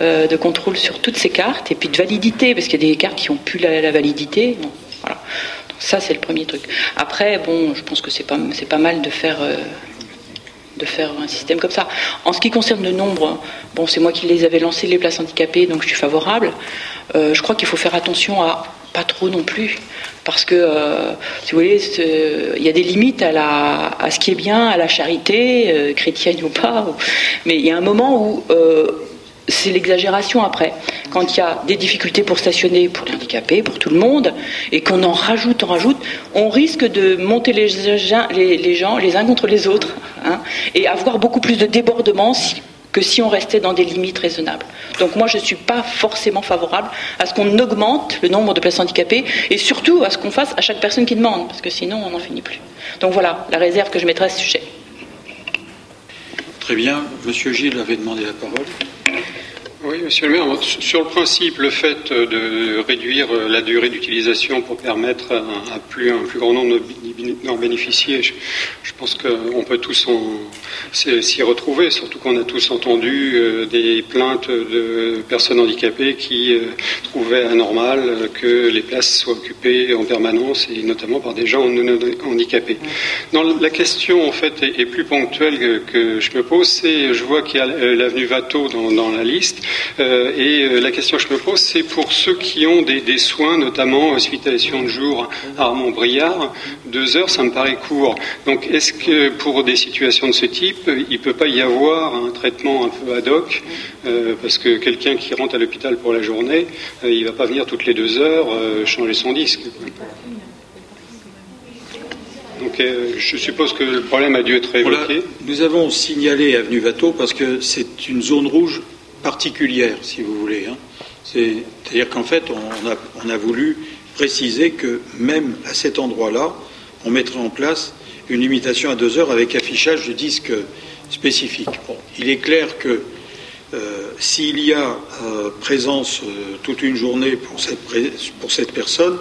de contrôle sur toutes ces cartes et puis de validité parce qu'il y a des cartes qui ont plus la, validité. Ça c'est le premier truc. Après bon, je pense que c'est pas mal de faire. Euh, de faire un système comme ça. En ce qui concerne le nombre, bon, c'est moi qui les avais lancés, les places handicapées, donc je suis favorable. Euh, je crois qu'il faut faire attention à pas trop non plus, parce que, euh, si vous voulez, c'est- il y a des limites à, la, à ce qui est bien, à la charité, euh, chrétienne ou pas, mais il y a un moment où euh, c'est l'exagération après. Quand il y a des difficultés pour stationner pour les handicapés, pour tout le monde, et qu'on en rajoute, en rajoute, on risque de monter les, gens- les, uns contre les autres, hein, et avoir beaucoup plus de débordements que si on restait dans des limites raisonnables. Donc moi, je ne suis pas forcément favorable à ce qu'on augmente le nombre de places handicapées, et surtout à ce qu'on fasse à chaque personne qui demande, parce que sinon, on n'en finit plus. Donc voilà la réserve que je mettrai à ce sujet. Très bien. Monsieur Gilles avait demandé la parole. Oui, monsieur le maire, sur le principe, le fait de réduire la durée d'utilisation pour permettre à plus, un plus grand nombre d'en bénéficier, je, je pense qu'on peut tous s'y retrouver, surtout qu'on a tous entendu euh, des plaintes de personnes handicapées qui euh, trouvaient anormal euh, que les places soient occupées en permanence et notamment par des gens non handicapés. La question en fait est, est plus ponctuelle que, que je me pose, c'est je vois qu'il y a euh, l'avenue Watteau dans, dans la liste euh, et euh, la question que je me pose c'est pour ceux qui ont des, des soins, notamment hospitalisation de jour à Armand-Briard, deux heures ça me paraît court. Donc est-ce que pour des situations de ce type, il ne peut pas y avoir un traitement un peu ad hoc euh, parce que quelqu'un qui rentre à l'hôpital pour la journée, euh, il ne va pas venir toutes les deux heures euh, changer son disque? Donc euh, je suppose que le problème a dû être Voilà. évoqué. Nous avons signalé Avenue Watteau parce que c'est une zone rouge particulière, si vous voulez. hein. C'est- C'est-à-dire qu'en fait, on a, voulu préciser que même à cet endroit-là, on mettrait en place une limitation à deux heures avec affichage de disque spécifique. Bon, il est clair que euh, s'il y a euh, présence euh, toute une journée pour cette, pour cette personne,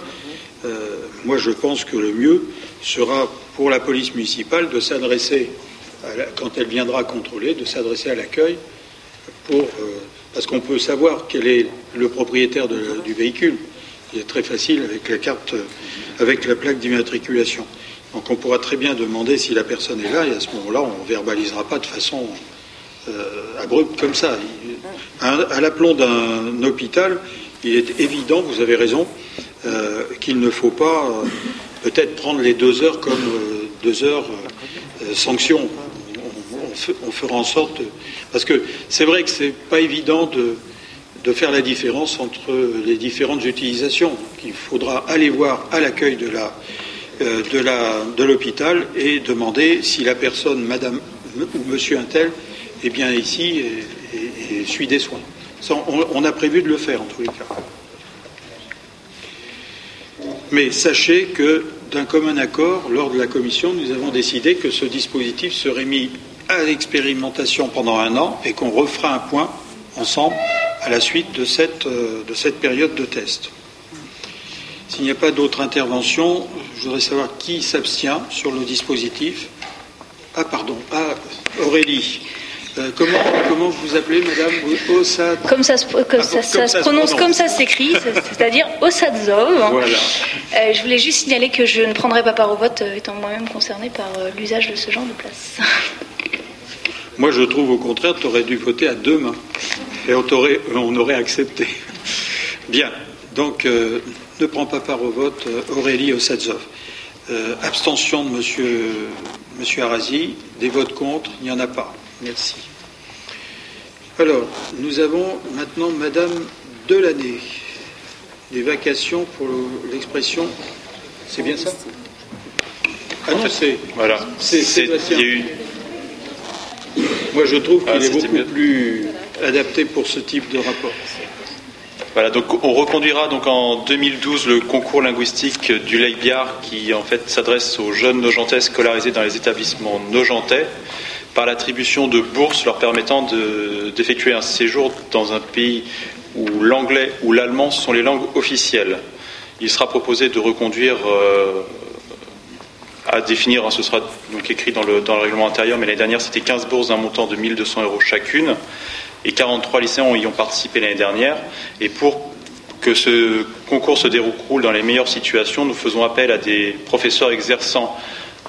moi je pense que le mieux sera pour la police municipale de s'adresser, quand elle viendra contrôler, de s'adresser à l'accueil pour euh, parce qu'on peut savoir quel est le propriétaire de- du véhicule. Il est très facile avec la carte, euh, avec la plaque d'immatriculation. Donc on pourra très bien demander si la personne est là et à ce moment-là on ne verbalisera pas de façon euh, abrupte comme ça. Il- À, l'aplomb d'un hôpital, il est évident, vous avez raison, euh, qu'il ne faut pas euh, peut-être prendre les deux heures comme euh, deux heures sanction. On, fera en sorte. parce que c'est vrai que ce n'est pas évident de, faire la différence entre les différentes utilisations. Il faudra aller voir à l'accueil de la de l'hôpital et demander si la personne, madame ou monsieur Intel, est bien ici et, suit des soins. on, a prévu de le faire en tous les cas. Mais sachez que d'un commun accord, lors de la commission, nous avons décidé que ce dispositif serait mis à l'expérimentation pendant un an et qu'on refera un point ensemble à la suite de cette, euh, de cette période de test. S'il n'y a pas d'autres interventions, je voudrais savoir qui s'abstient sur le dispositif. Ah, pardon. Ah, Aurélie. Euh, comment, comment vous appelez, Madame Ossad Comme ça, se, ah, prononce, comme ça s'écrit, c'est-à-dire Ossadzov. Voilà. Euh, je voulais juste signaler que je ne prendrai pas part au vote, étant moi-même concernée par l'usage de ce genre de place. Moi, je trouve au contraire, tu aurais dû voter à deux mains. Et on, aurait, on aurait accepté. *laughs* Bien. Donc, ne prends pas part au vote, Aurélie Ossadzov. abstention de Monsieur, monsieur Arasi. Des votes contre, il n'y en a pas. Merci. Alors, nous avons maintenant Madame Delaney. Des vacations pour l'expression. C'est bien ça? Ah non, c'est. Voilà. C'est Sébastien. Moi, je trouve qu'il ah, est beaucoup plus adapté pour ce type de rapport. Voilà, donc on reconduira donc en 2012 le concours linguistique du Biard qui en fait s'adresse aux jeunes nojentais scolarisés dans les établissements nojentais par l'attribution de bourses leur permettant d'effectuer un séjour dans un pays où l'anglais ou l'allemand sont les langues officielles. Il sera proposé de reconduire euh, à définir, hein, ce sera donc écrit dans le, règlement intérieur, mais l'année dernière c'était 15 bourses d'un montant de 1200 euros chacune, et 43 lycéens y ont participé l'année dernière. Et pour que ce concours se déroule dans les meilleures situations, nous faisons appel à des professeurs exerçant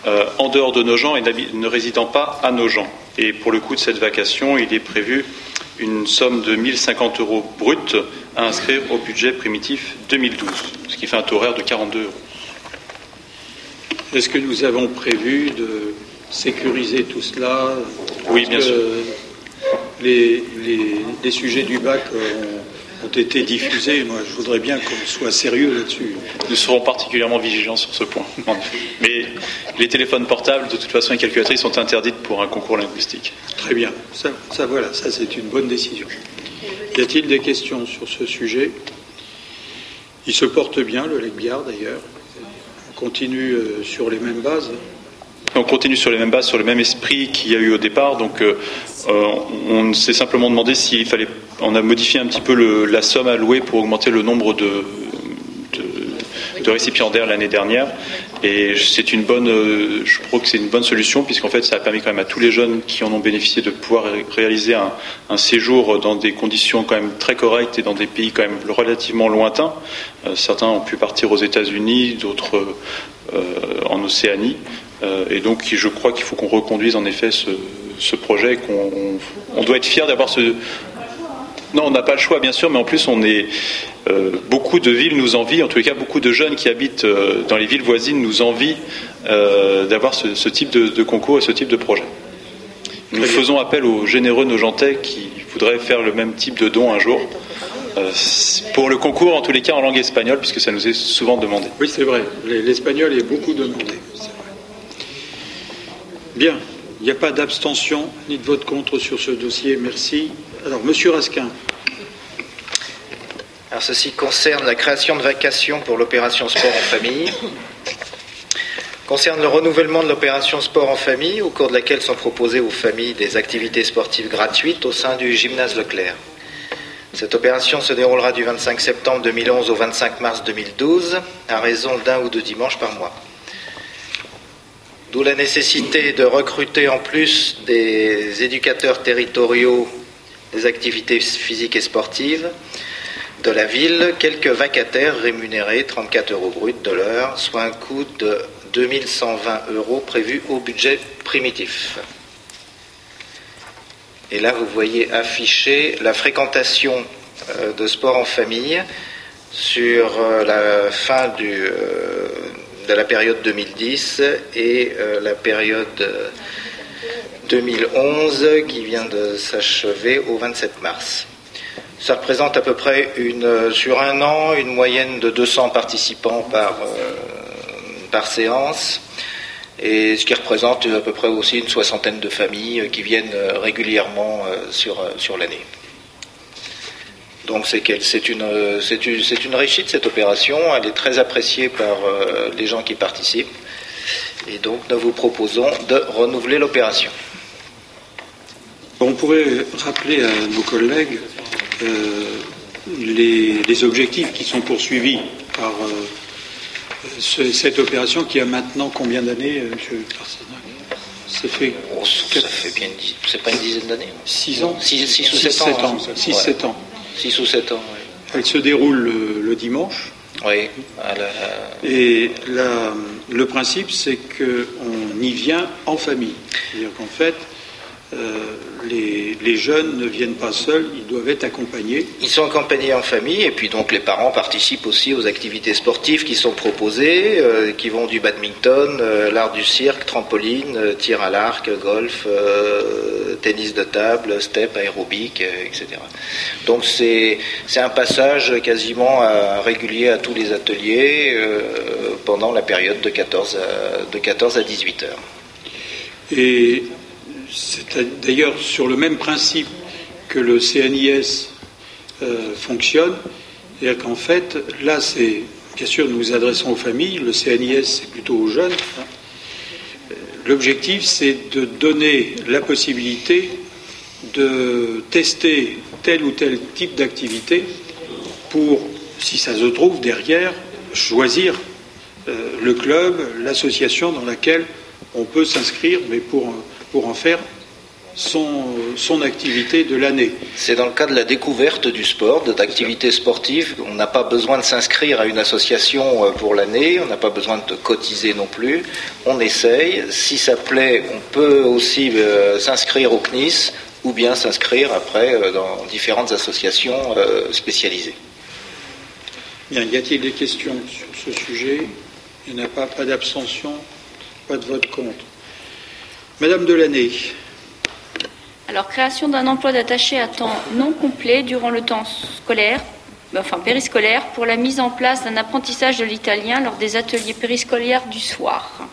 euh, en dehors de nos gens et ne résidant pas à nos gens. Et pour le coût de cette vacation, il est prévu une somme de 1050 euros brut à inscrire au budget primitif 2012, ce qui fait un taux horaire de 42 euros. Est-ce que nous avons prévu de sécuriser tout cela? Oui, bien sûr. Les, les, sujets du bac ont ont été diffusés? Moi, je voudrais bien qu'on soit sérieux là-dessus. Nous serons particulièrement vigilants sur ce point. Mais les téléphones portables, de toute façon, les calculatrices sont interdites pour un concours linguistique. Très bien. Ça, ça voilà, ça c'est une bonne décision. Y a-t-il des questions sur ce sujet? Il se porte bien, le Legbiard d'ailleurs. On continue euh, sur les mêmes bases. On continue sur les mêmes bases, sur le même esprit qu'il y a eu au départ. Donc, euh, euh, on s'est simplement demandé s'il fallait. On a modifié un petit peu la somme allouée pour augmenter le nombre de, de, récipiendaires l'année dernière. Et c'est une bonne. Euh, je crois que c'est une bonne solution puisqu'en fait, ça a permis quand même à tous les jeunes qui en ont bénéficié de pouvoir réaliser un, séjour dans des conditions quand même très correctes et dans des pays quand même relativement lointains. certains ont pu partir aux États-Unis, d'autres en Océanie. Euh, et donc, je crois qu'il faut qu'on reconduise en effet ce, projet. Qu'on on, doit être fier d'avoir ce. Non, on n'a pas le choix, bien sûr, mais en plus, on est. Euh, beaucoup de villes nous envient, en tous les cas, beaucoup de jeunes qui habitent euh, dans les villes voisines nous envient d'avoir ce, type de, concours et ce type de projet. Nous faisons appel aux généreux nojentais qui voudraient faire le même type de don un jour. pour le concours, en tous les cas, en langue espagnole, puisque ça nous est souvent demandé. Oui, c'est vrai. L'espagnol est beaucoup demandé. Bien, il n'y a pas d'abstention ni de vote contre sur ce dossier. Merci. Alors, Monsieur Raskin. Alors, ceci concerne la création de vacations pour l'opération sport en famille. Concerne le renouvellement de l'opération sport en famille, au cours de laquelle sont proposées aux familles des activités sportives gratuites au sein du gymnase Leclerc. Cette opération se déroulera du 25 septembre 2011 au 25 mars 2012, à raison d'un ou deux dimanches par mois. D'où la nécessité de recruter en plus des éducateurs territoriaux des activités physiques et sportives de la ville, quelques vacataires rémunérés 34 euros brut de l'heure, soit un coût de 2120 euros prévu au budget primitif. Et là, vous voyez afficher la fréquentation euh, de sport en famille sur euh, la fin du, euh, de la période 2010 et la période 2011 qui vient de s'achever au 27 mars. Ça représente à peu près une, sur un an une moyenne de 200 participants par, par séance et ce qui représente à peu près aussi une soixantaine de familles qui viennent euh, régulièrement euh, sur, euh, sur l'année. Donc c'est une, une, une réussite cette opération, elle est très appréciée par les gens qui participent et donc nous vous proposons de renouveler l'opération. On pourrait rappeler à nos collègues les, les, objectifs qui sont poursuivis par cette opération qui a maintenant combien d'années, euh, Monsieur Ça fait, oh, ça fait bien, c'est pas une dizaine d'années. 6 ans? 6 ou 7 ans. 6, 7 ans. 6 ou 7 ans, Elle se déroule le, dimanche. Oui. Et le principe, c'est qu'on y vient en famille. C'est-à-dire qu'en fait, euh, les, jeunes ne viennent pas seuls, ils doivent être accompagnés. Ils sont accompagnés en famille et puis donc les parents participent aussi aux activités sportives qui sont proposées, euh, qui vont du badminton, euh, l'art du cirque, trampoline, tir à l'arc, golf, tennis de table, step, aérobique, etc. Donc c'est un passage quasiment régulier à tous les ateliers pendant la période de 14 à, de 14 à 18 heures. Et c'est d'ailleurs sur le même principe que le CNIS euh, fonctionne. C'est-à-dire qu'en fait, là, c'est bien sûr, nous nous adressons aux familles, le CNIS, c'est plutôt aux jeunes. Euh, l'objectif, c'est de donner la possibilité de tester tel ou tel type d'activité pour, si ça se trouve derrière, choisir euh, le club, l'association dans laquelle on peut s'inscrire, mais pour pour en faire son, son activité de l'année. C'est dans le cas de la découverte du sport, d'activités sportives. On n'a pas besoin de s'inscrire à une association euh, pour l'année, on n'a pas besoin de cotiser non plus. On essaye. Si ça plaît, on peut aussi euh, s'inscrire au CNIS ou bien s'inscrire après euh, dans différentes associations spécialisées. Bien, y a-t-il des questions sur ce sujet? Il n'y en a pas, pas d'abstention, pas de vote contre. Madame Delaney. Alors, création d'un emploi d'attaché à temps non complet durant le temps scolaire, enfin périscolaire, pour la mise en place d'un apprentissage de l'italien lors des ateliers périscolaires du soir.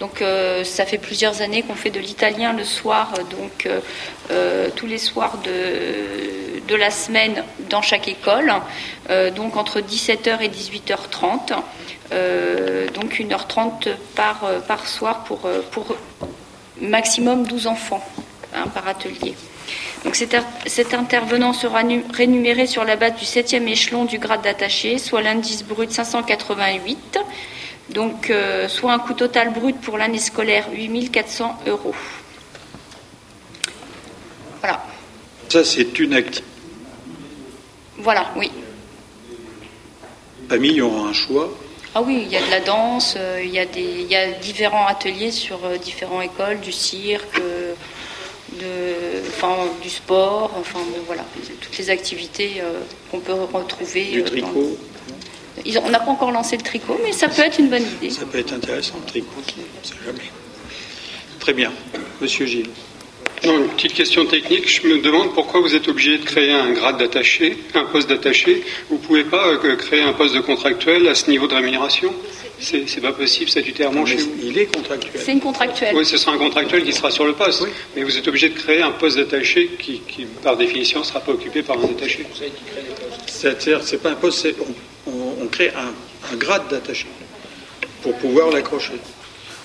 Donc, euh, ça fait plusieurs années qu'on fait de l'italien le soir, donc euh, euh, tous les soirs de, de, la semaine dans chaque école, donc entre 17h et 18h30. donc 1h30 par, par soir pour, pour maximum 12 enfants hein, par atelier. Donc cet, intervenant sera rémunéré sur la base du septième échelon du grade d'attaché, soit l'indice brut 588, donc euh, soit un coût total brut pour l'année scolaire 8400 euros. Voilà. Ça, c'est une activité. Voilà, oui. Les familles auront un choix ah oui, il y a de la danse, euh, il, y a des, il y a différents ateliers sur euh, différentes écoles, du cirque, euh, de, enfin, du sport, enfin voilà, toutes les activités qu'on peut retrouver. Du tricot On n'a pas encore lancé le tricot, mais ça peut être une bonne idée. Ça peut être intéressant, le tricot, on sait jamais. Très bien. Monsieur Gilles. Non, une petite question technique. Je me demande pourquoi vous êtes obligé de créer un grade d'attaché, un poste d'attaché. Vous ne pouvez pas euh, créer un poste de contractuel à ce niveau de rémunération? C'est pas possible statutairement chez vous Il est contractuel. C'est une contractuelle. Oui, ce sera un contractuel qui sera sur le poste. Mais vous êtes obligé de créer un poste d'attaché qui, par définition, ne sera pas occupé par un attaché. C'est-à-dire, c'est pas un poste, on, crée un, un grade d'attaché pour pouvoir l'accrocher.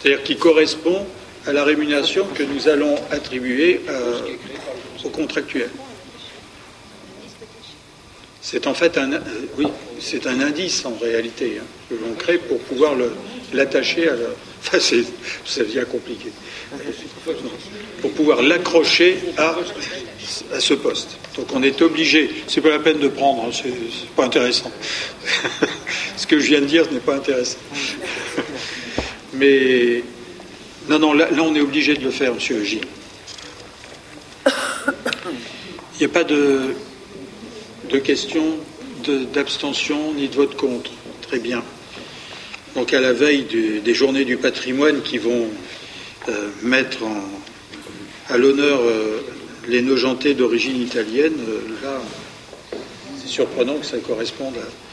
C'est-à-dire qui correspond à la rémunération que nous allons attribuer euh, aux contractuels. C'est en fait un, euh, oui, c'est un indice en réalité hein, que l'on crée pour pouvoir l'attacher à la. *laughs* Enfin, ça devient compliqué. Pour pouvoir l'accrocher à, à ce poste. Donc on est obligé. C'est pas la peine de prendre. Hein, c'est pas intéressant. *laughs* Ce que je viens de dire n'est pas intéressant. *laughs* Mais non, non, là, on est obligé de le faire, monsieur J. Il n'y a pas de, de questions d'abstention ni de vote contre. Très bien. Donc à la veille des journées du patrimoine qui vont euh, mettre à l'honneur euh, les nojentés d'origine italienne, euh, là, c'est surprenant que ça corresponde à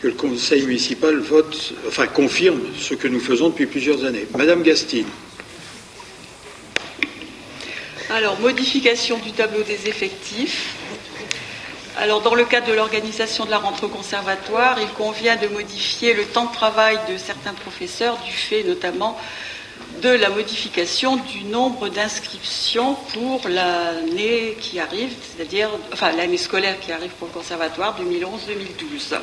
que le conseil municipal vote, enfin confirme ce que nous faisons depuis plusieurs années. Madame Gastine. Alors, modification du tableau des effectifs. Alors, dans le cadre de l'organisation de la rentrée au conservatoire, il convient de modifier le temps de travail de certains professeurs, du fait notamment de la modification du nombre d'inscriptions pour l'année qui arrive, c'est-à-dire, enfin, l'année scolaire qui arrive pour le conservatoire 2011-2012.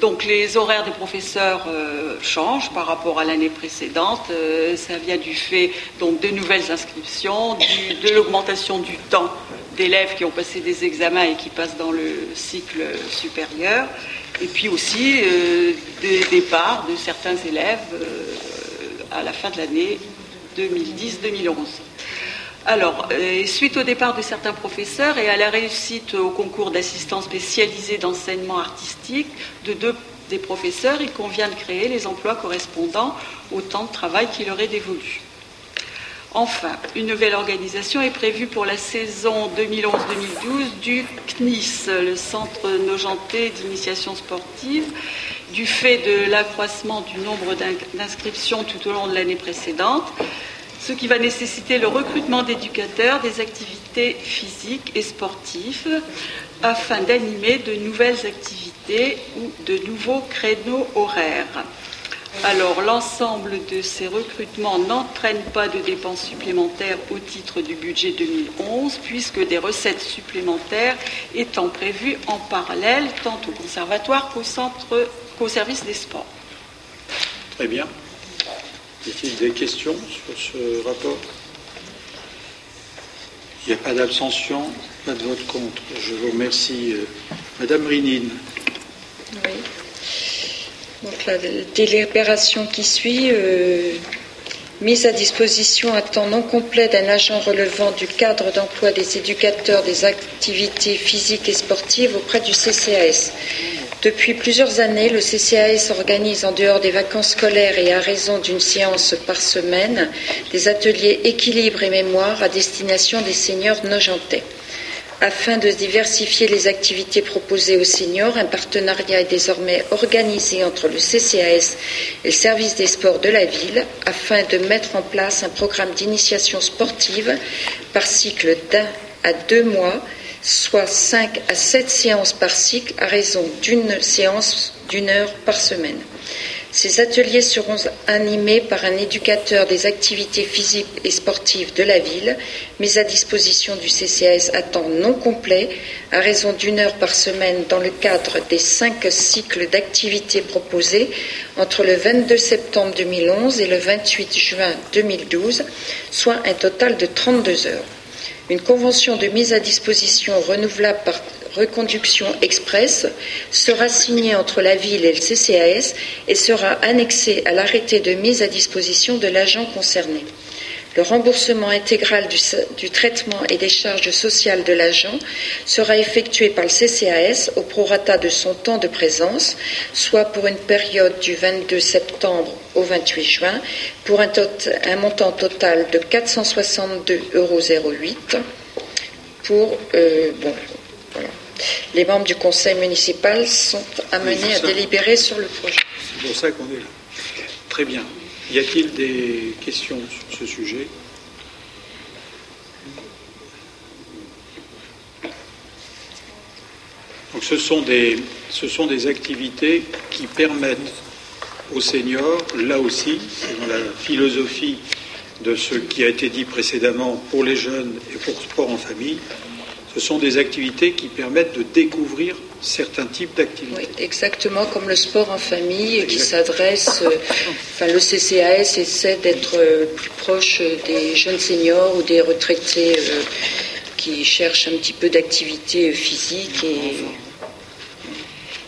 Donc les horaires des professeurs euh, changent par rapport à l'année précédente. Euh, ça vient du fait de nouvelles inscriptions, de l'augmentation du temps d'élèves qui ont passé des examens et qui passent dans le cycle supérieur, et puis aussi euh, des départs de certains élèves à la fin de l'année 2010-2011. Alors, euh, suite au départ de certains professeurs et à la réussite au concours d'assistants spécialisés d'enseignement artistique de deux des professeurs, il convient de créer les emplois correspondant au temps de travail qui leur est dévolu. Enfin, une nouvelle organisation est prévue pour la saison 2011-2012 du CNIS, le Centre Nogenté d'initiation sportive, du fait de l'accroissement du nombre d'inscriptions tout au long de l'année précédente ce qui va nécessiter le recrutement d'éducateurs des activités physiques et sportives afin d'animer de nouvelles activités ou de nouveaux créneaux horaires. Alors, l'ensemble de ces recrutements n'entraîne pas de dépenses supplémentaires au titre du budget 2011, puisque des recettes supplémentaires étant prévues en parallèle, tant au conservatoire qu'au centre, qu'au service des sports. Très bien. Y a-t-il des questions sur ce rapport? Il n'y a pas d'abstention, pas de vote contre. Je vous remercie. Euh, Madame Rinine. Oui. Donc la délibération qui suit, euh, mise à disposition à temps non complet d'un agent relevant du cadre d'emploi des éducateurs des activités physiques et sportives auprès du CCAS. Depuis plusieurs années, le CCAS organise en dehors des vacances scolaires et à raison d'une séance par semaine des ateliers équilibre et mémoire à destination des seniors nojentais. Afin de diversifier les activités proposées aux seniors, un partenariat est désormais organisé entre le CCAS et le service des sports de la ville afin de mettre en place un programme d'initiation sportive par cycle d'un à deux mois soit 5 à 7 séances par cycle à raison d'une séance d'une heure par semaine. Ces ateliers seront animés par un éducateur des activités physiques et sportives de la ville, mis à disposition du CCAS à temps non complet, à raison d'une heure par semaine dans le cadre des cinq cycles d'activités proposés entre le 22 septembre 2011 et le 28 juin 2012, soit un total de 32 heures. Une convention de mise à disposition renouvelable par reconduction express sera signée entre la ville et le CCAS et sera annexée à l'arrêté de mise à disposition de l'agent concerné. Le remboursement intégral du, traitement et des charges sociales de l'agent sera effectué par le CCAS au prorata de son temps de présence, soit pour une période du 22 septembre au 28 juin, pour un, montant total de 462,08 euros. Pour, euh, Les membres du conseil municipal sont amenés à délibérer sur le projet. C'est pour ça qu'on est là. Très bien. Y a-t-il des questions sur ce sujet? Donc ce sont, des, ce sont des activités qui permettent aux seniors, là aussi, dans la philosophie de ce qui a été dit précédemment pour les jeunes et pour sport en famille, ce sont des activités qui permettent de découvrir certains types d'activités. Oui, exactement comme le sport en famille qui s'adresse, euh, enfin le CCAS essaie d'être euh, plus proche des jeunes seniors ou des retraités euh, qui cherchent un petit peu d'activité physique et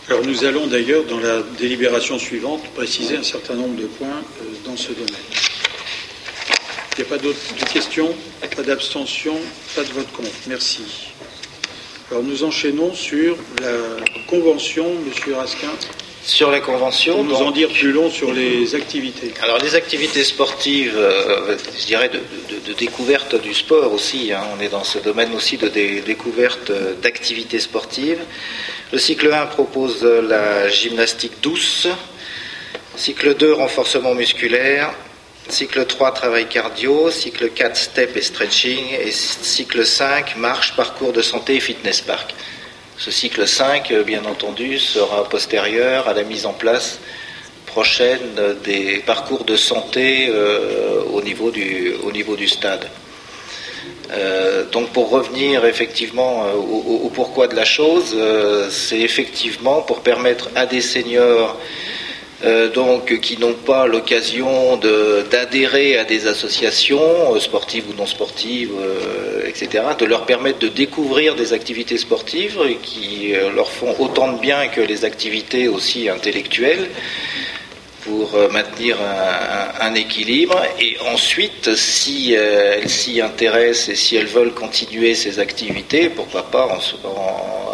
alors nous allons d'ailleurs dans la délibération suivante préciser un certain nombre de points dans ce domaine. Il n'y a pas d'autres questions, pas d'abstention, pas de vote contre. Merci. Alors nous enchaînons sur la convention, Monsieur Raskin. Sur la convention. Pour nous en dire plus long sur les activités. Alors les activités sportives, euh, je dirais de, découverte du sport aussi. Hein. On est dans ce domaine aussi de découverte euh, d'activités sportives. Le cycle 1 propose la gymnastique douce. Cycle 2, renforcement musculaire. Cycle 3, travail cardio. Cycle 4, step et stretching. Et cycle 5, marche, parcours de santé et fitness park. Ce cycle 5, bien entendu, sera postérieur à la mise en place prochaine des parcours de santé euh, au, niveau du, stade. Euh, donc pour revenir effectivement euh, au, pourquoi de la chose, c'est effectivement pour permettre à des seniors euh, donc qui n'ont pas l'occasion d'adhérer à des associations euh, sportives ou non sportives, euh, etc., de leur permettre de découvrir des activités sportives qui leur font autant de bien que les activités aussi intellectuelles pour euh, maintenir un, équilibre. Et ensuite, si euh, elles s'y intéressent et si elles veulent continuer ces activités, pourquoi pas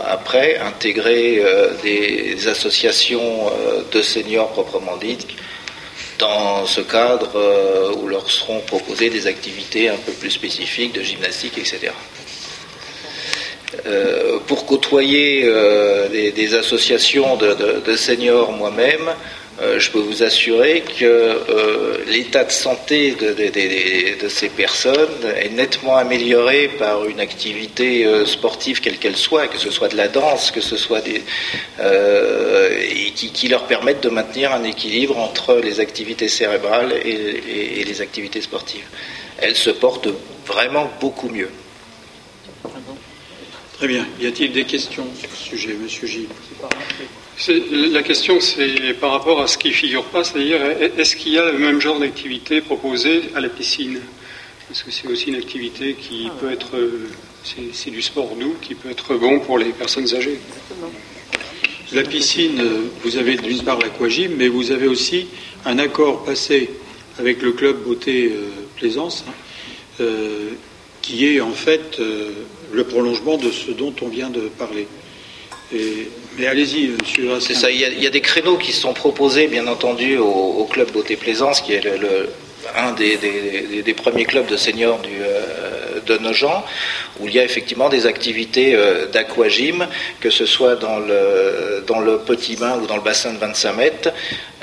après intégrer euh, des associations de seniors proprement dites dans ce cadre où leur seront proposées des activités un peu plus spécifiques de gymnastique, etc. pour côtoyer des, associations de seniors moi-même, euh, je peux vous assurer que euh, l'état de santé de, ces personnes est nettement amélioré par une activité euh, sportive quelle qu'elle soit, que ce soit de la danse, que ce soit des, et qui, leur permettent de maintenir un équilibre entre les activités cérébrales et, et les activités sportives. Elles se portent vraiment beaucoup mieux. Très bien. Y a-t-il des questions sur ce sujet, Monsieur Gilles? La question, c'est par rapport à ce qui ne figure pas, c'est-à-dire est-ce qu'il y a le même genre d'activité proposée à la piscine? Parce que c'est aussi une activité qui peut être, c'est du sport doux, qui peut être bon pour les personnes âgées. La piscine, vous avez d'une part l'aquagym, mais vous avez aussi un accord passé avec le club Beauté euh, Plaisance, hein, euh, qui est en fait euh, le prolongement de ce dont on vient de parler mais allez-y, monsieur. C'est ça, il y, a, des créneaux qui sont proposés, bien entendu, au, club Beauté Plaisance, qui est un des, premiers clubs de seniors euh, de Nogent, où il y a effectivement des activités euh, d'aquagym, que ce soit dans le, dans le petit bain ou dans le bassin de 25 mètres,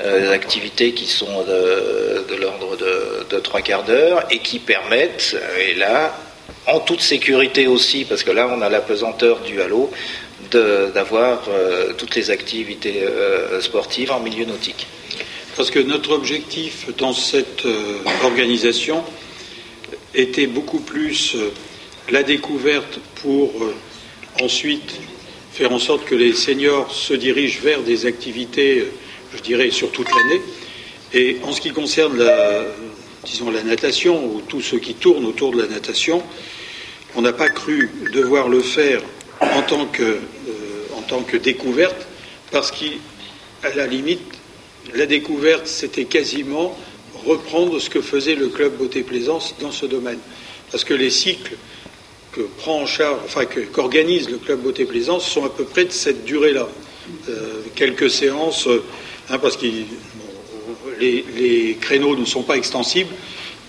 euh, des activités qui sont de, l'ordre de, de trois quarts d'heure et qui permettent, et là, en toute sécurité aussi, parce que là on a la pesanteur du halo, d'avoir euh, toutes les activités euh, sportives en milieu nautique. Parce que notre objectif dans cette euh, organisation était beaucoup plus la découverte pour ensuite faire en sorte que les seniors se dirigent vers des activités, je dirais, sur toute l'année. Et en ce qui concerne la, disons, la natation ou tout ce qui tourne autour de la natation, on n'a pas cru devoir le faire en tant que, en tant que découverte, parce qu'à la limite, la découverte, c'était quasiment reprendre ce que faisait le club Beauté Plaisance dans ce domaine. Parce que les cycles que prend en qu'organise le club Beauté Plaisance sont à peu près de cette durée-là. Euh, quelques séances, hein, parce que les, créneaux ne sont pas extensibles,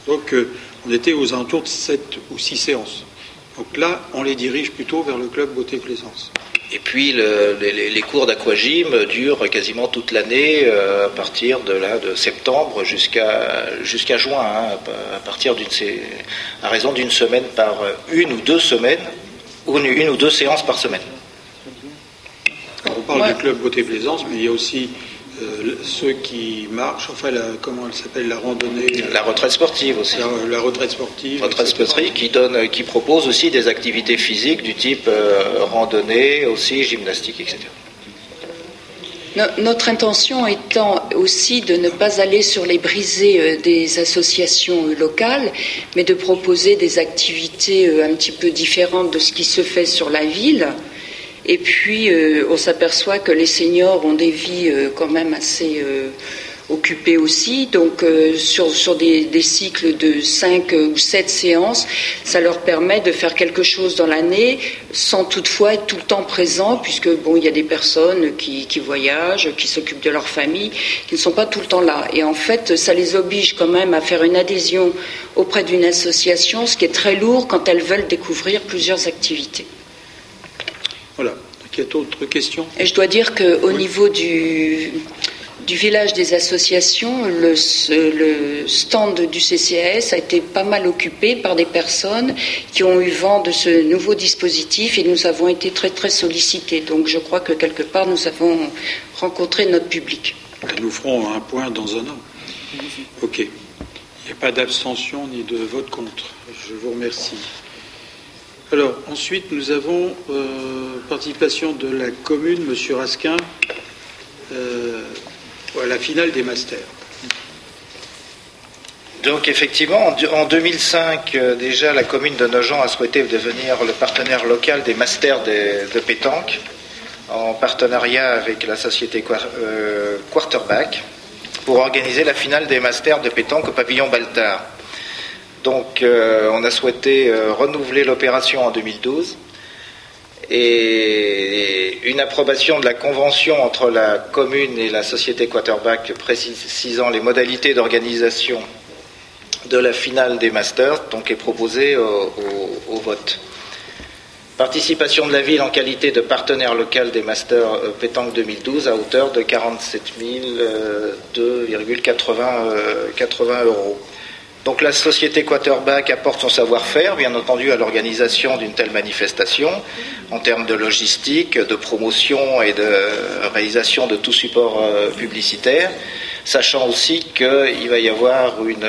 donc euh, on était aux alentours de 7 ou 6 séances. Donc là, on les dirige plutôt vers le club Beauté Plaisance. Et puis les, cours d'aquagym durent quasiment toute l'année, euh, à partir de là de septembre jusqu'à jusqu'à juin, hein, à partir d'une à raison d'une semaine par une ou deux semaines, ou une, ou deux séances par semaine. on parle du club Beauté Plaisance, mais il y a aussi euh, ceux qui marchent, enfin, comment elle s'appelle, la randonnée La retraite sportive aussi. La, retraite sportive. Retraite sportive qui, donne, qui propose aussi des activités physiques du type euh, randonnée, aussi gymnastique, etc. Notre intention étant aussi de ne pas aller sur les brisées euh, des associations locales, mais de proposer des activités un petit peu différentes de ce qui se fait sur la ville. Et puis, euh, on s'aperçoit que les seniors ont des vies euh, quand même assez euh, occupé aussi. Donc sur, des, cycles de 5 ou 7 séances, ça leur permet de faire quelque chose dans l'année sans toutefois être tout le temps présent, puisque bon, il y a des personnes qui, qui voyagent, qui s'occupent de leur famille, qui ne sont pas tout le temps là. Et en fait, ça les oblige quand même à faire une adhésion auprès d'une association, ce qui est très lourd quand elles veulent découvrir plusieurs activités. Voilà. Il y a d'autres questions? Et je dois dire qu'au niveau du, du village des associations, le, le, stand du CCAS a été pas mal occupé par des personnes qui ont eu vent de ce nouveau dispositif et nous avons été très très sollicités. Donc je crois que quelque part nous avons rencontré notre public. Nous ferons un point dans un an. Ok. Il n'y a pas d'abstention ni de vote contre. Je vous remercie. Alors ensuite nous avons euh, participation de la commune, Monsieur Rasquin. Euh, la finale des masters. Donc effectivement, en 2005, euh, déjà, la commune de Nogent a souhaité devenir le partenaire local des masters de, pétanque, en partenariat avec la société Quarterback, pour organiser la finale des masters de pétanque au pavillon Baltard. Donc euh, on a souhaité renouveler l'opération en 2012 et une approbation de la convention entre la commune et la société Quarterback précisant les modalités d'organisation de la finale des Masters donc est proposée au, vote. Participation de la ville en qualité de partenaire local des Masters euh, Pétanque 2012 à hauteur de 47 2,80 euh, euros. Donc la société Quarterback apporte son savoir-faire, bien entendu, à l'organisation d'une telle manifestation, en termes de logistique, de promotion et de réalisation de tout support euh, publicitaire, sachant aussi qu'il va y avoir une,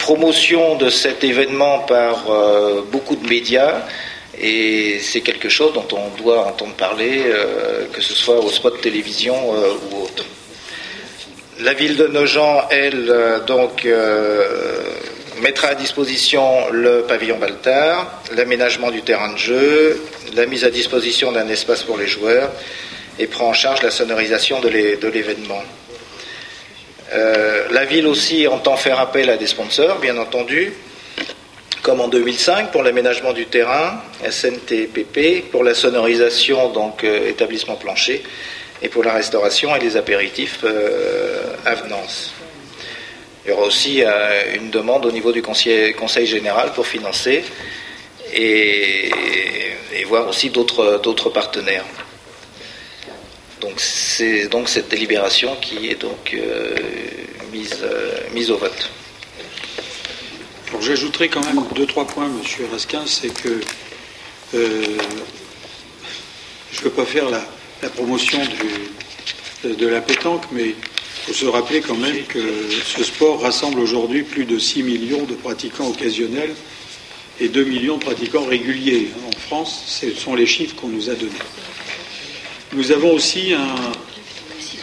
promotion de cet événement par euh, beaucoup de médias. Et c'est quelque chose dont on doit entendre parler, euh, que ce soit au spot de télévision ou autre. La ville de Nogent, elle, euh, donc, euh, mettra à disposition le pavillon Baltard, l'aménagement du terrain de jeu, la mise à disposition d'un espace pour les joueurs et prend en charge la sonorisation de l'événement. Euh, la ville aussi entend faire appel à des sponsors, bien entendu, comme en 2005 pour l'aménagement du terrain, SNTPP, pour la sonorisation, donc établissement plancher, et pour la restauration et les apéritifs euh, avenance. Il y aura aussi euh, une demande au niveau du conseil, général pour financer et, voir aussi d'autres partenaires. Donc c'est donc cette délibération qui est donc euh, mise, mise au vote. J'ajouterai quand même deux, trois points, Monsieur Raskin, c'est que je ne veux pas faire la, la promotion de la pétanque, mais il faut se rappeler quand même que ce sport rassemble aujourd'hui plus de 6 millions de pratiquants occasionnels et 2 millions de pratiquants réguliers. En France, ce sont les chiffres qu'on nous a donnés. Nous avons aussi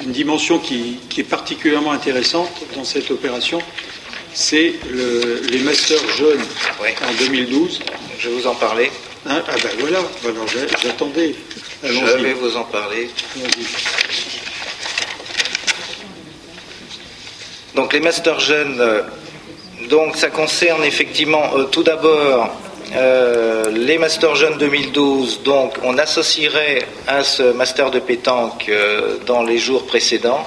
une dimension qui, est particulièrement intéressante dans cette opération, c'est les masters jeunes en 2012. Je vais vous en parler. Hein? Ah ben voilà, j'attendais. Je vais vous en parler. Donc les masters jeunes, euh, donc ça concerne effectivement euh, tout d'abord euh, les masters jeunes 2012. Donc on associerait à ce master de pétanque dans les jours précédents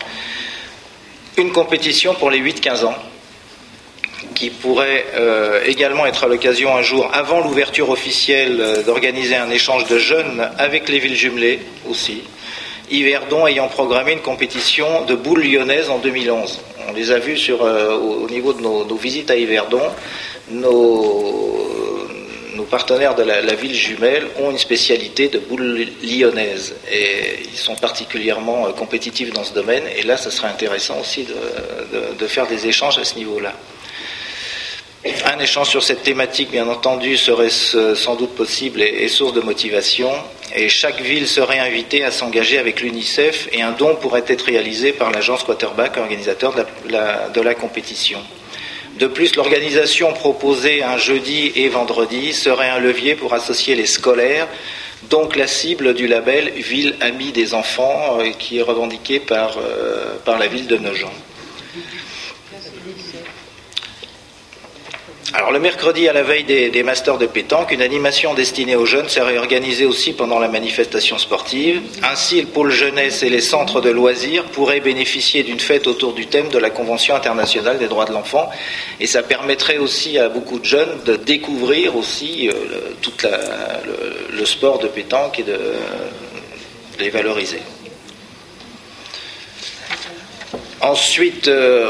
une compétition pour les 8-15 ans qui pourrait euh, également être à l'occasion un jour, avant l'ouverture officielle, euh, d'organiser un échange de jeunes avec les villes jumelées aussi. Yverdon ayant programmé une compétition de boules lyonnaises en 2011. On les a vus sur, euh, au, niveau de nos, visites à Yverdon. Nos, nos partenaires de la, ville jumelle ont une spécialité de boules lyonnaises et ils sont particulièrement compétitifs dans ce domaine. Et là, ce serait intéressant aussi de faire des échanges à ce niveau-là. Un échange sur cette thématique, bien entendu, serait sans doute possible et, source de motivation. Et chaque ville serait invitée à s'engager avec l'UNICEF et un don pourrait être réalisé par l'agence Quarterback, organisateur de la, compétition. De plus, l'organisation proposée un jeudi et vendredi serait un levier pour associer les scolaires donc la cible du label Ville Amie des enfants, euh, qui est revendiqué par, euh, par la ville de Nogent. Le mercredi à la veille des, masters de pétanque, une animation destinée aux jeunes s'est réorganisée aussi pendant la manifestation sportive. Ainsi, le pôle jeunesse et les centres de loisirs pourraient bénéficier d'une fête autour du thème de la Convention internationale des droits de l'enfant. Et ça permettrait aussi à beaucoup de jeunes de découvrir aussi euh, le, sport de pétanque et de, les valoriser. Ensuite, euh,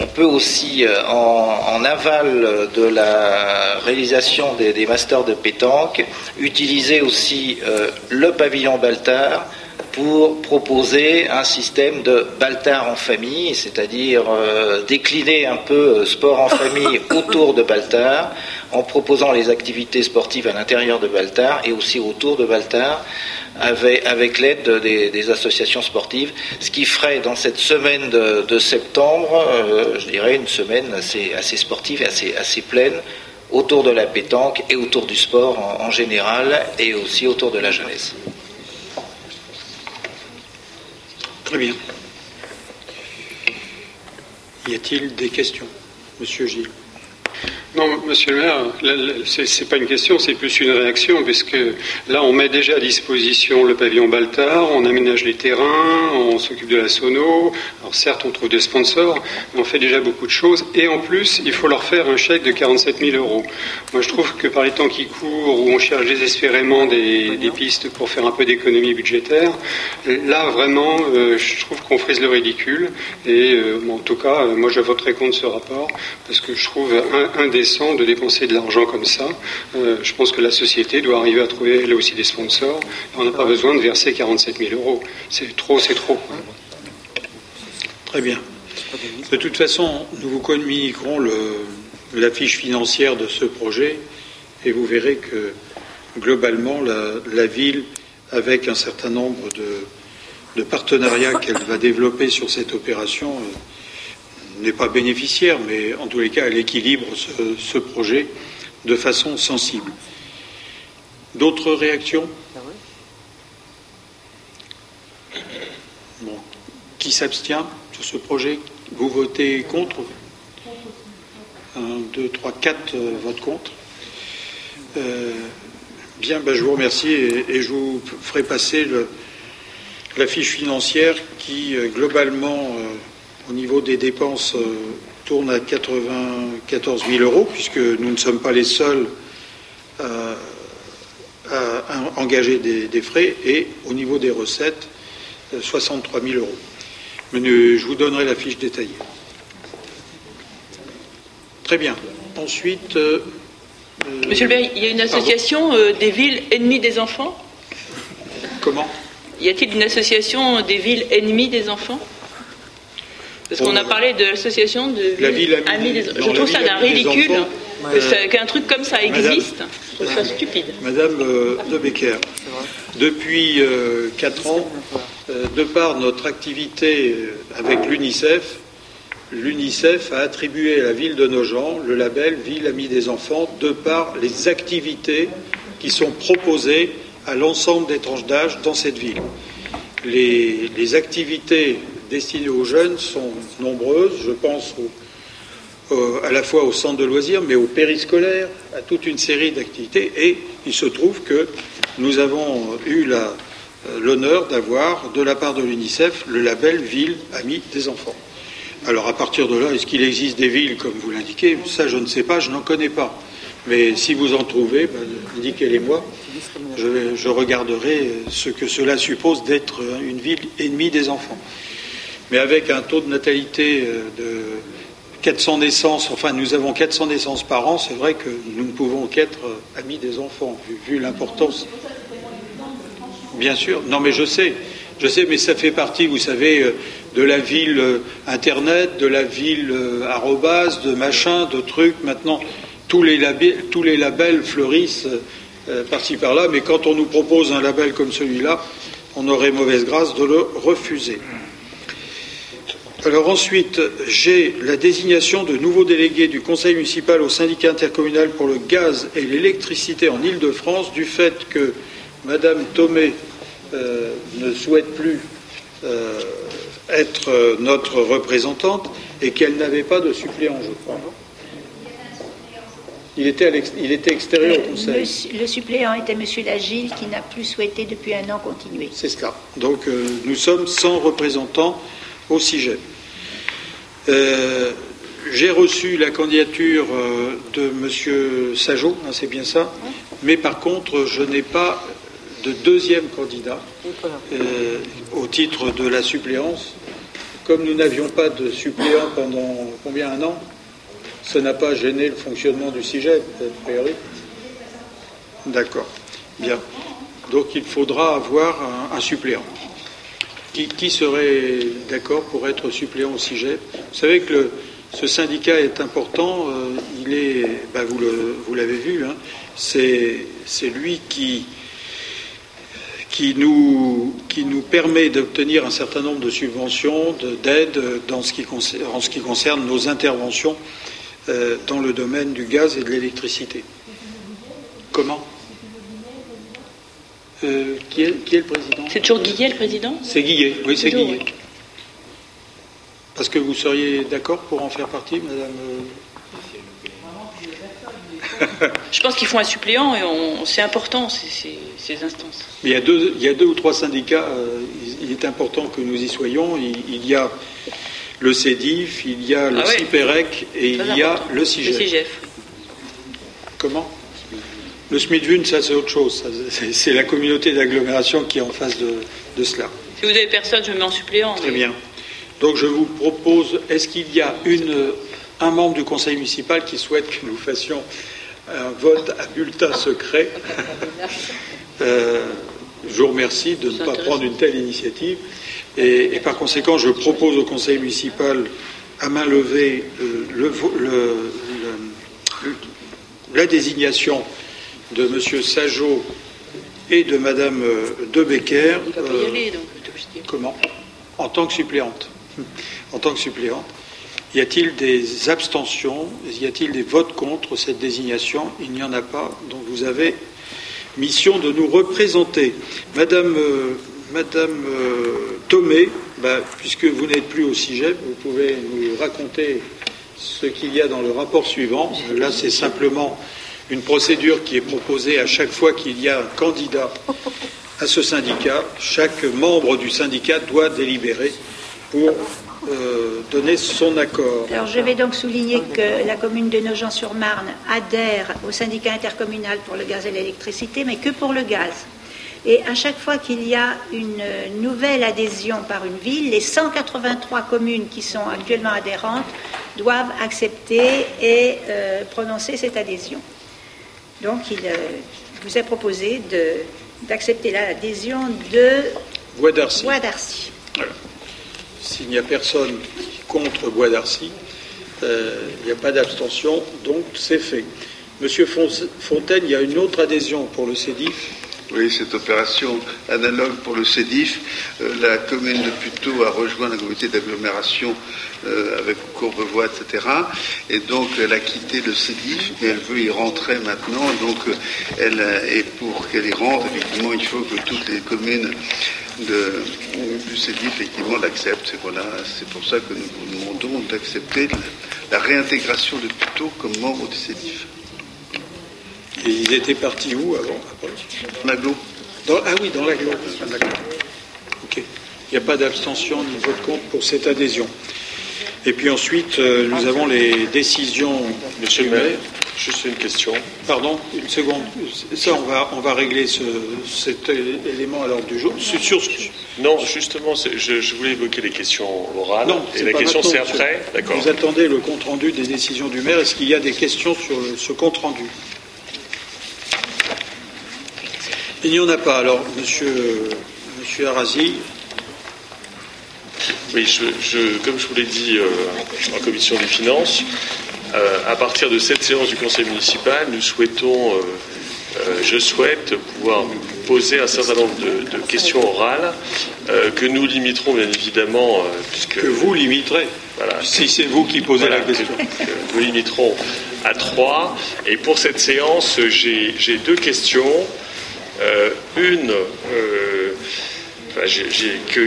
on peut aussi, euh, en, aval de la réalisation des, masters de pétanque, utiliser aussi euh, le pavillon Baltard pour proposer un système de Baltard en famille, c'est-à-dire euh, décliner un peu sport en famille *laughs* autour de Baltard, en proposant les activités sportives à l'intérieur de Baltard et aussi autour de Baltard avec, l'aide des, associations sportives, ce qui ferait dans cette semaine de, septembre, euh, je dirais, une semaine assez, assez sportive et assez, assez pleine autour de la pétanque et autour du sport en, général et aussi autour de la jeunesse. Très bien. Y a-t-il des questions Monsieur Gilles? Non, monsieur le maire, ce n'est pas une question, c'est plus une réaction, puisque là, on met déjà à disposition le pavillon Baltard, on aménage les terrains, on s'occupe de la sono. Alors, certes, on trouve des sponsors, mais on fait déjà beaucoup de choses. Et en plus, il faut leur faire un chèque de 47 000 euros. Moi, je trouve que par les temps qui courent, où on cherche désespérément des, pistes pour faire un peu d'économie budgétaire, là, vraiment, euh, je trouve qu'on frise le ridicule. Et euh, en tout cas, moi, je voterai contre ce rapport, parce que je trouve un, un des de dépenser de l'argent comme ça. Euh, je pense que la société doit arriver à trouver elle aussi des sponsors. On n'a pas besoin de verser 47 000 euros. C'est trop, c'est trop. Très bien. De toute façon, nous vous communiquerons la fiche financière de ce projet et vous verrez que globalement, la, ville, avec un certain nombre de, partenariats qu'elle va développer sur cette opération, euh, n'est pas bénéficiaire, mais en tous les cas, elle équilibre ce, projet de façon sensible. D'autres réactions? Qui s'abstient sur ce projet? Vous votez contre? Un, deux, trois, quatre euh, votes contre. Euh, bien, ben, je vous remercie et, je vous ferai passer la fiche financière qui, euh, globalement, au niveau des dépenses, euh, tourne à 94 000 euros, puisque nous ne sommes pas les seuls à, engager des, frais, et au niveau des recettes, 63 euh, 000 euros. Mais je vous donnerai la fiche détaillée. Très bien. Ensuite. Euh, Monsieur le maire, il y a une association des villes ennemies des enfants? Comment? Y a-t-il une association des villes ennemies des enfants? Parce qu'on a parlé de l'association de la ville amie des... Je trouve ça d'un ridicule qu'un truc comme ça existe. je trouve ça stupide. Madame euh, de Becker, depuis euh, quatre ans, euh, de par notre activité avec l'UNICEF, l'UNICEF a attribué à la ville de Nogent le label Ville amie des enfants de par les activités qui sont proposées à l'ensemble des tranches d'âge dans cette ville. Les, les activités destinées aux jeunes sont nombreuses. Je pense à la fois au centre de loisirs, mais au périscolaire, à toute une série d'activités. Et il se trouve que nous avons eu l'honneur d'avoir, de la part de l'UNICEF, le label Ville Amie des enfants. Alors à partir de là, est-ce qu'il existe des villes, comme vous l'indiquez? Ça, je ne sais pas, je n'en connais pas. Mais si vous en trouvez, ben, indiquez-les-moi. Je, regarderai ce que cela suppose d'être une ville ennemie des enfants mais avec un taux de natalité euh, de 400 naissances, enfin nous avons 400 naissances par an, c'est vrai que nous ne pouvons qu'être euh, amis des enfants, vu, l'importance. Bien sûr, non mais je sais, je sais, mais ça fait partie, vous savez, euh, de la ville Internet, de la ville arrobase, de machin, de trucs. Maintenant, tous les, labels, tous les labels fleurissent par-ci par-là, mais quand on nous propose un label comme celui-là, on aurait mauvaise grâce de le refuser. Alors ensuite, j'ai la désignation de nouveaux délégués du conseil municipal au syndicat intercommunal pour le gaz et l'électricité en Île-de-France du fait que Madame Thomé euh, ne souhaite plus euh, être notre représentante et qu'elle n'avait pas de suppléant, je crois. Il était, il était extérieur au Conseil. Le, suppléant était M. Lagile qui n'a plus souhaité depuis un an continuer. C'est cela. Donc euh, nous sommes sans représentant au CIGEP. Euh, j'ai reçu la candidature euh, de M. Sajot, hein, c'est bien ça, mais par contre je n'ai pas de deuxième candidat au titre de la suppléance. Comme nous n'avions pas de suppléant pendant combien un an ça n'a pas gêné le fonctionnement du CIGEP, a priori D'accord. Bien. Donc il faudra avoir un, suppléant. Qui, serait d'accord pour être suppléant au CIGEP Vous savez que ce syndicat est important. Euh, il est, ben, vous l'avez vu, hein, c'est lui qui, qui nous, qui permet d'obtenir un certain nombre de subventions, d'aides en ce qui concerne nos interventions euh, dans le domaine du gaz et de l'électricité. Comment? Euh, qui, est, qui, est, le président C'est toujours Guillet le président C'est Guillet, oui, c'est Guillet. Parce que vous seriez d'accord pour en faire partie, madame euh Je pense qu'ils font un suppléant et c'est important ces, instances. il y, a deux, il y a deux ou trois syndicats, il est important que nous y soyons. il y a le CEDIF, il y a le ah CIPEREC et il y a le CIGEF. Comment? Le SMIDVUN, ça c'est autre chose. C'est la communauté d'agglomération qui est en face de, cela. Si vous avez personne, je me mets en suppléant. Très bien. Donc je vous propose, est-ce qu'il y a une, un membre du conseil municipal qui souhaite que nous fassions un vote à bulletin secret *laughs* euh, Je vous remercie de ne pas prendre une telle initiative. Et, par conséquent, je propose au conseil municipal à main levée euh, la désignation de M. Sajot et de Mme euh, De Becker. Euh, comment? En tant que suppléante. *laughs* En tant que suppléante. Y a-t-il des abstentions? Y a-t-il des votes contre cette désignation? Il n'y en a pas. Donc vous avez mission de nous représenter. Madame Madame euh, Thomé, bah, puisque vous n'êtes plus au CIGEP, vous pouvez nous raconter ce qu'il y a dans le rapport suivant. Là, c'est simplement une procédure qui est proposée à chaque fois qu'il y a un candidat à ce syndicat. Chaque membre du syndicat doit délibérer pour euh, donner son accord. Je vais donc souligner que la commune de Nogent-sur-Marne adhère au syndicat intercommunal pour le gaz et l'électricité, mais que pour le gaz. Et à chaque fois qu'il y a une nouvelle adhésion par une ville, les 183 communes qui sont actuellement adhérentes doivent accepter et euh, prononcer cette adhésion. Donc il euh, vous est proposé d'accepter l'adhésion de Bois d'Arcy. S'il n'y a personne contre Bois d'Arcy, euh, il n'y a pas d'abstention, donc c'est fait. Monsieur Fontaine, il y a une autre adhésion pour le CEDIF oui, cette opération analogue pour le CEDIF. Euh, la commune de Puteaux a rejoint la communauté d'agglomération euh, avec Courbevoie, etc. Et donc, elle a quitté le CEDIF, mais elle veut y rentrer maintenant. Donc, euh, elle, et pour qu'elle y rentre, effectivement, il faut que toutes les communes du CEDIF, effectivement, l'acceptent. Voilà, c'est pour ça que nous vous demandons d'accepter la réintégration de Puteaux comme membre du CEDIF. Et ils étaient partis où avant Dans l'agglo. ah oui, dans l'agglo. Ok. Il n'y a pas d'abstention ni de vote contre pour cette adhésion. Et puis ensuite, euh, nous avons les décisions. Monsieur le maire, juste une question. Pardon, une seconde. Ça, on va, on va régler ce, cet élément à l'ordre du jour. Sur, non, justement, je, je, voulais évoquer les questions orales. Non, et la question, c'est après. D'accord. Vous attendez le compte rendu des décisions du maire. Est-ce qu'il y a des questions sur ce compte rendu Il n'y en a pas. Alors, monsieur, monsieur Arasi. Oui, je, comme je vous l'ai dit euh, en commission des finances, euh, à partir de cette séance du conseil municipal, nous souhaitons euh, je souhaite pouvoir poser un certain nombre de, questions orales que nous limiterons bien évidemment, puisque que vous limiterez. Voilà, si c'est vous qui posez la question. nous limiterons à trois. Et pour cette séance, j'ai deux questions. Une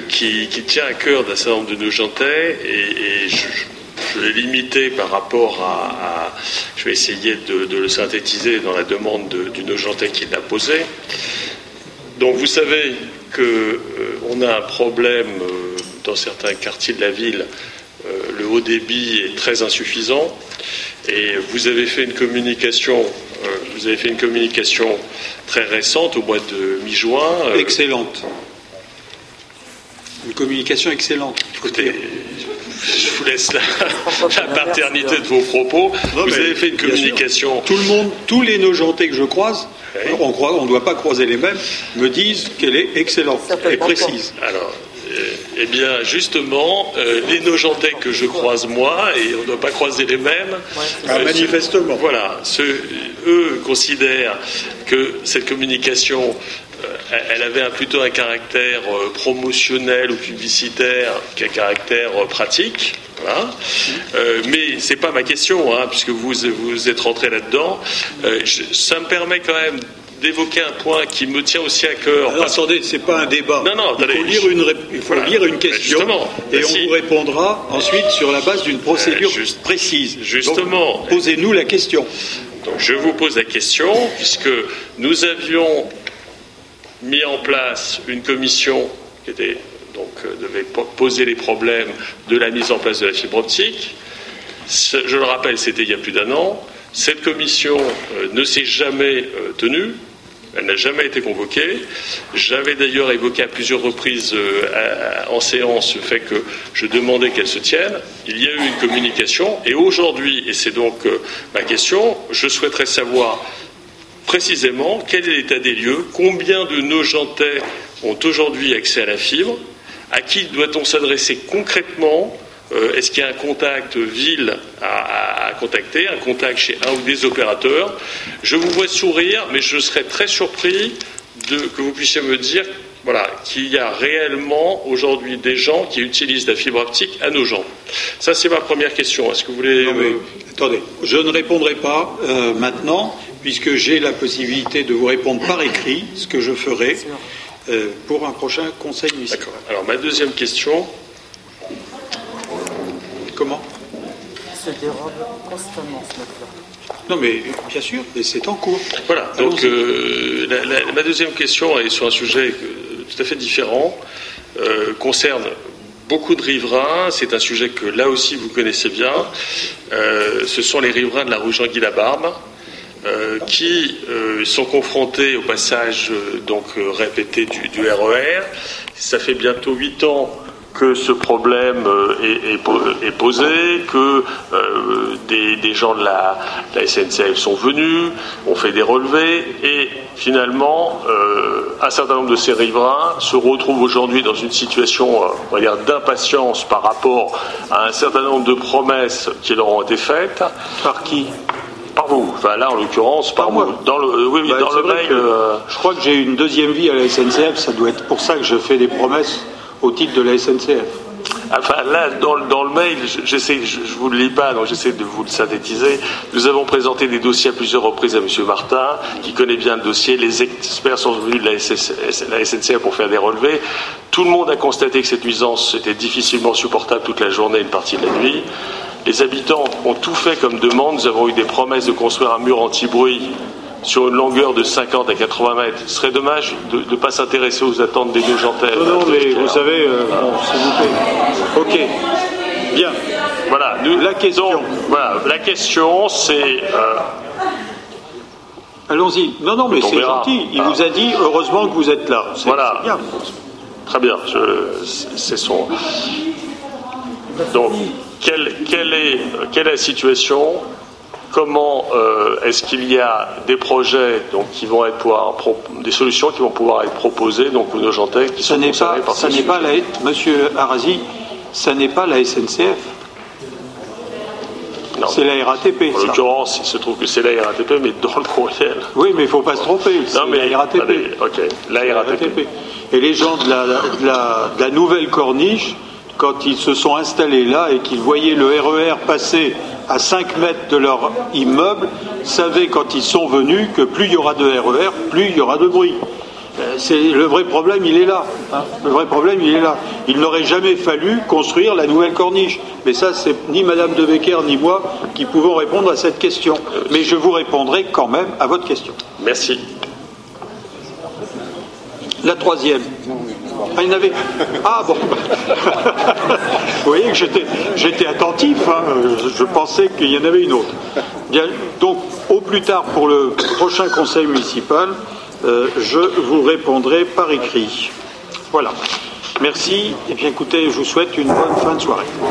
qui, tient à cœur d'un certain nombre de nos jantais et, je, l'ai limité par rapport à, Je vais essayer de, le synthétiser dans la demande du nojantais qui l'a posé. Donc vous savez qu'on euh, a un problème euh, dans certains quartiers de la ville. Euh, le haut débit est très insuffisant et vous avez fait une communication. vous avez fait une communication très récente au mois de mi-juin. Excellente une communication excellente. Écoutez, je vous laisse la, *laughs* paternité de vos propos. vous avez fait une communication. Tout le monde, tous les nojentés que je croise, on on ne doit pas croiser les mêmes, me disent qu'elle est excellente et précise. Alors, euh, eh bien, justement, euh, les nojentais que je croise moi, et on ne doit pas croiser les mêmes. Ah, manifestement. voilà, eux considèrent que cette communication euh, elle avait plutôt un caractère euh, promotionnel ou publicitaire qu'un caractère euh, pratique. mais ce n'est pas ma question, hein, puisque vous, vous êtes rentré là-dedans. ça me permet quand même d'évoquer un point qui me tient aussi à cœur. Alors, attendez, c'est pas un débat. Non, non, il faut lire une, il faut lire une question et on vous répondra ensuite sur la base d'une procédure précise. Justement. Posez-nous la question. Donc, je vous pose la question, puisque nous avions mis en place une commission qui était, donc, euh, devait poser les problèmes de la mise en place de la fibre optique. Je le rappelle, c'était il y a plus d'un an. Cette commission euh, ne s'est jamais euh, tenue. Elle n'a jamais été convoquée. J'avais d'ailleurs évoqué à plusieurs reprises en séance le fait que je demandais qu'elle se tienne. Il y a eu une communication et aujourd'hui, et c'est donc ma question, je souhaiterais savoir précisément quel est l'état des lieux, combien de nos jantais ont aujourd'hui accès à la fibre, à qui doit-on s'adresser concrètement euh, Est-ce qu'il y a un contact ville à, contacter, un contact chez un ou des opérateurs? Je vous vois sourire, mais je serais très surpris de, que vous puissiez me dire voilà, qu'il y a réellement aujourd'hui des gens qui utilisent la fibre optique à nos gens. Ça, c'est ma première question. Est-ce que vous voulez. attendez, je ne répondrai pas euh, maintenant puisque j'ai la possibilité de vous répondre par écrit, ce que je ferai euh, pour un prochain conseil municipal. Alors ma deuxième question. Comment se dérobe constamment ce matin. Non, mais bien sûr, et c'est en cours. Voilà, donc euh, ma deuxième question est sur un sujet tout à fait différent, euh, concerne beaucoup de riverains. C'est un sujet que là aussi vous connaissez bien. ce sont les riverains de la rue Jean-Guy-Labarbe. Euh, qui euh, sont confrontés au passage euh, donc répété du, du, RER. E Ça fait bientôt huit ans que ce problème est, posé, que des, gens de la, SNCF sont venus, ont fait des relevés, et finalement, un certain nombre de ces riverains se retrouvent aujourd'hui dans une situation d'impatience par rapport à un certain nombre de promesses qui leur ont été faites. Par qui? Par vous. Enfin, là, en l'occurrence, par, moi. Dans le, euh, oui, oui, bah, dans le mail. Euh, je crois que j'ai une deuxième vie à la SNCF. Ça doit être pour ça que je fais des promesses au titre de la SNCF. Enfin, là, dans, le mail, je ne vous le lis pas, donc j'essaie de vous le synthétiser. Nous avons présenté des dossiers à plusieurs reprises à M. Martin, qui connaît bien le dossier. Les experts sont venus de la, la SNCF pour faire des relevés. Tout le monde a constaté que cette nuisance était difficilement supportable toute la journée et une partie de la nuit. Les habitants ont tout fait comme demande. Nous avons eu des promesses de construire un mur anti-bruit sur une longueur de 50 à 80 mètres. Ce serait dommage de ne pas s'intéresser aux attentes des deux gentils. Non, non, mais vous savez, euh, s'il vous plaît. Ok, bien. Voilà, la question. voilà, la question, c'est. Euh, Allons-y. Non, non, mais c'est gentil. Il vous a dit heureusement que vous êtes là. Voilà. Bien. Très bien. C'est son. Donc, quelle, est, la situation? Comment euh, est-ce qu'il y a des projets donc, qui vont être pouvoir, des solutions qui vont pouvoir être proposées donc aux qui sont pas, par ça n'est pas Monsieur Arazi, ça n'est pas la SNCF. C'est la RATP. En ça. l'occurrence, il se trouve que c'est la RATP, mais dans le courriel. Oui, mais il ne faut pas se tromper. C'est Non, mais la RATP. allez, ok, la RATP. Et les gens de la, de la- de la nouvelle corniche, quand ils se sont installés là et qu'ils voyaient le RER passer à 5 mètres de leur immeuble, savaient quand ils sont venus que plus il y aura de RER, plus il y aura de bruit. Euh, C'est le vrai problème, il est là. hein. Le vrai problème, il est là. Il n'aurait jamais fallu construire la nouvelle corniche. Mais ça, c'est ni Madame de Becker ni moi qui pouvons répondre à cette question. Mais je vous répondrai quand même à votre question. Merci. La troisième. Ah. Ah bon. *laughs* Vous voyez que j'étais, attentif. hein. Je, pensais qu'il y en avait une autre. Donc, au plus tard pour le prochain conseil municipal, euh, je vous répondrai par écrit. Voilà. Merci. Et bien, écoutez, je vous souhaite une bonne fin de soirée.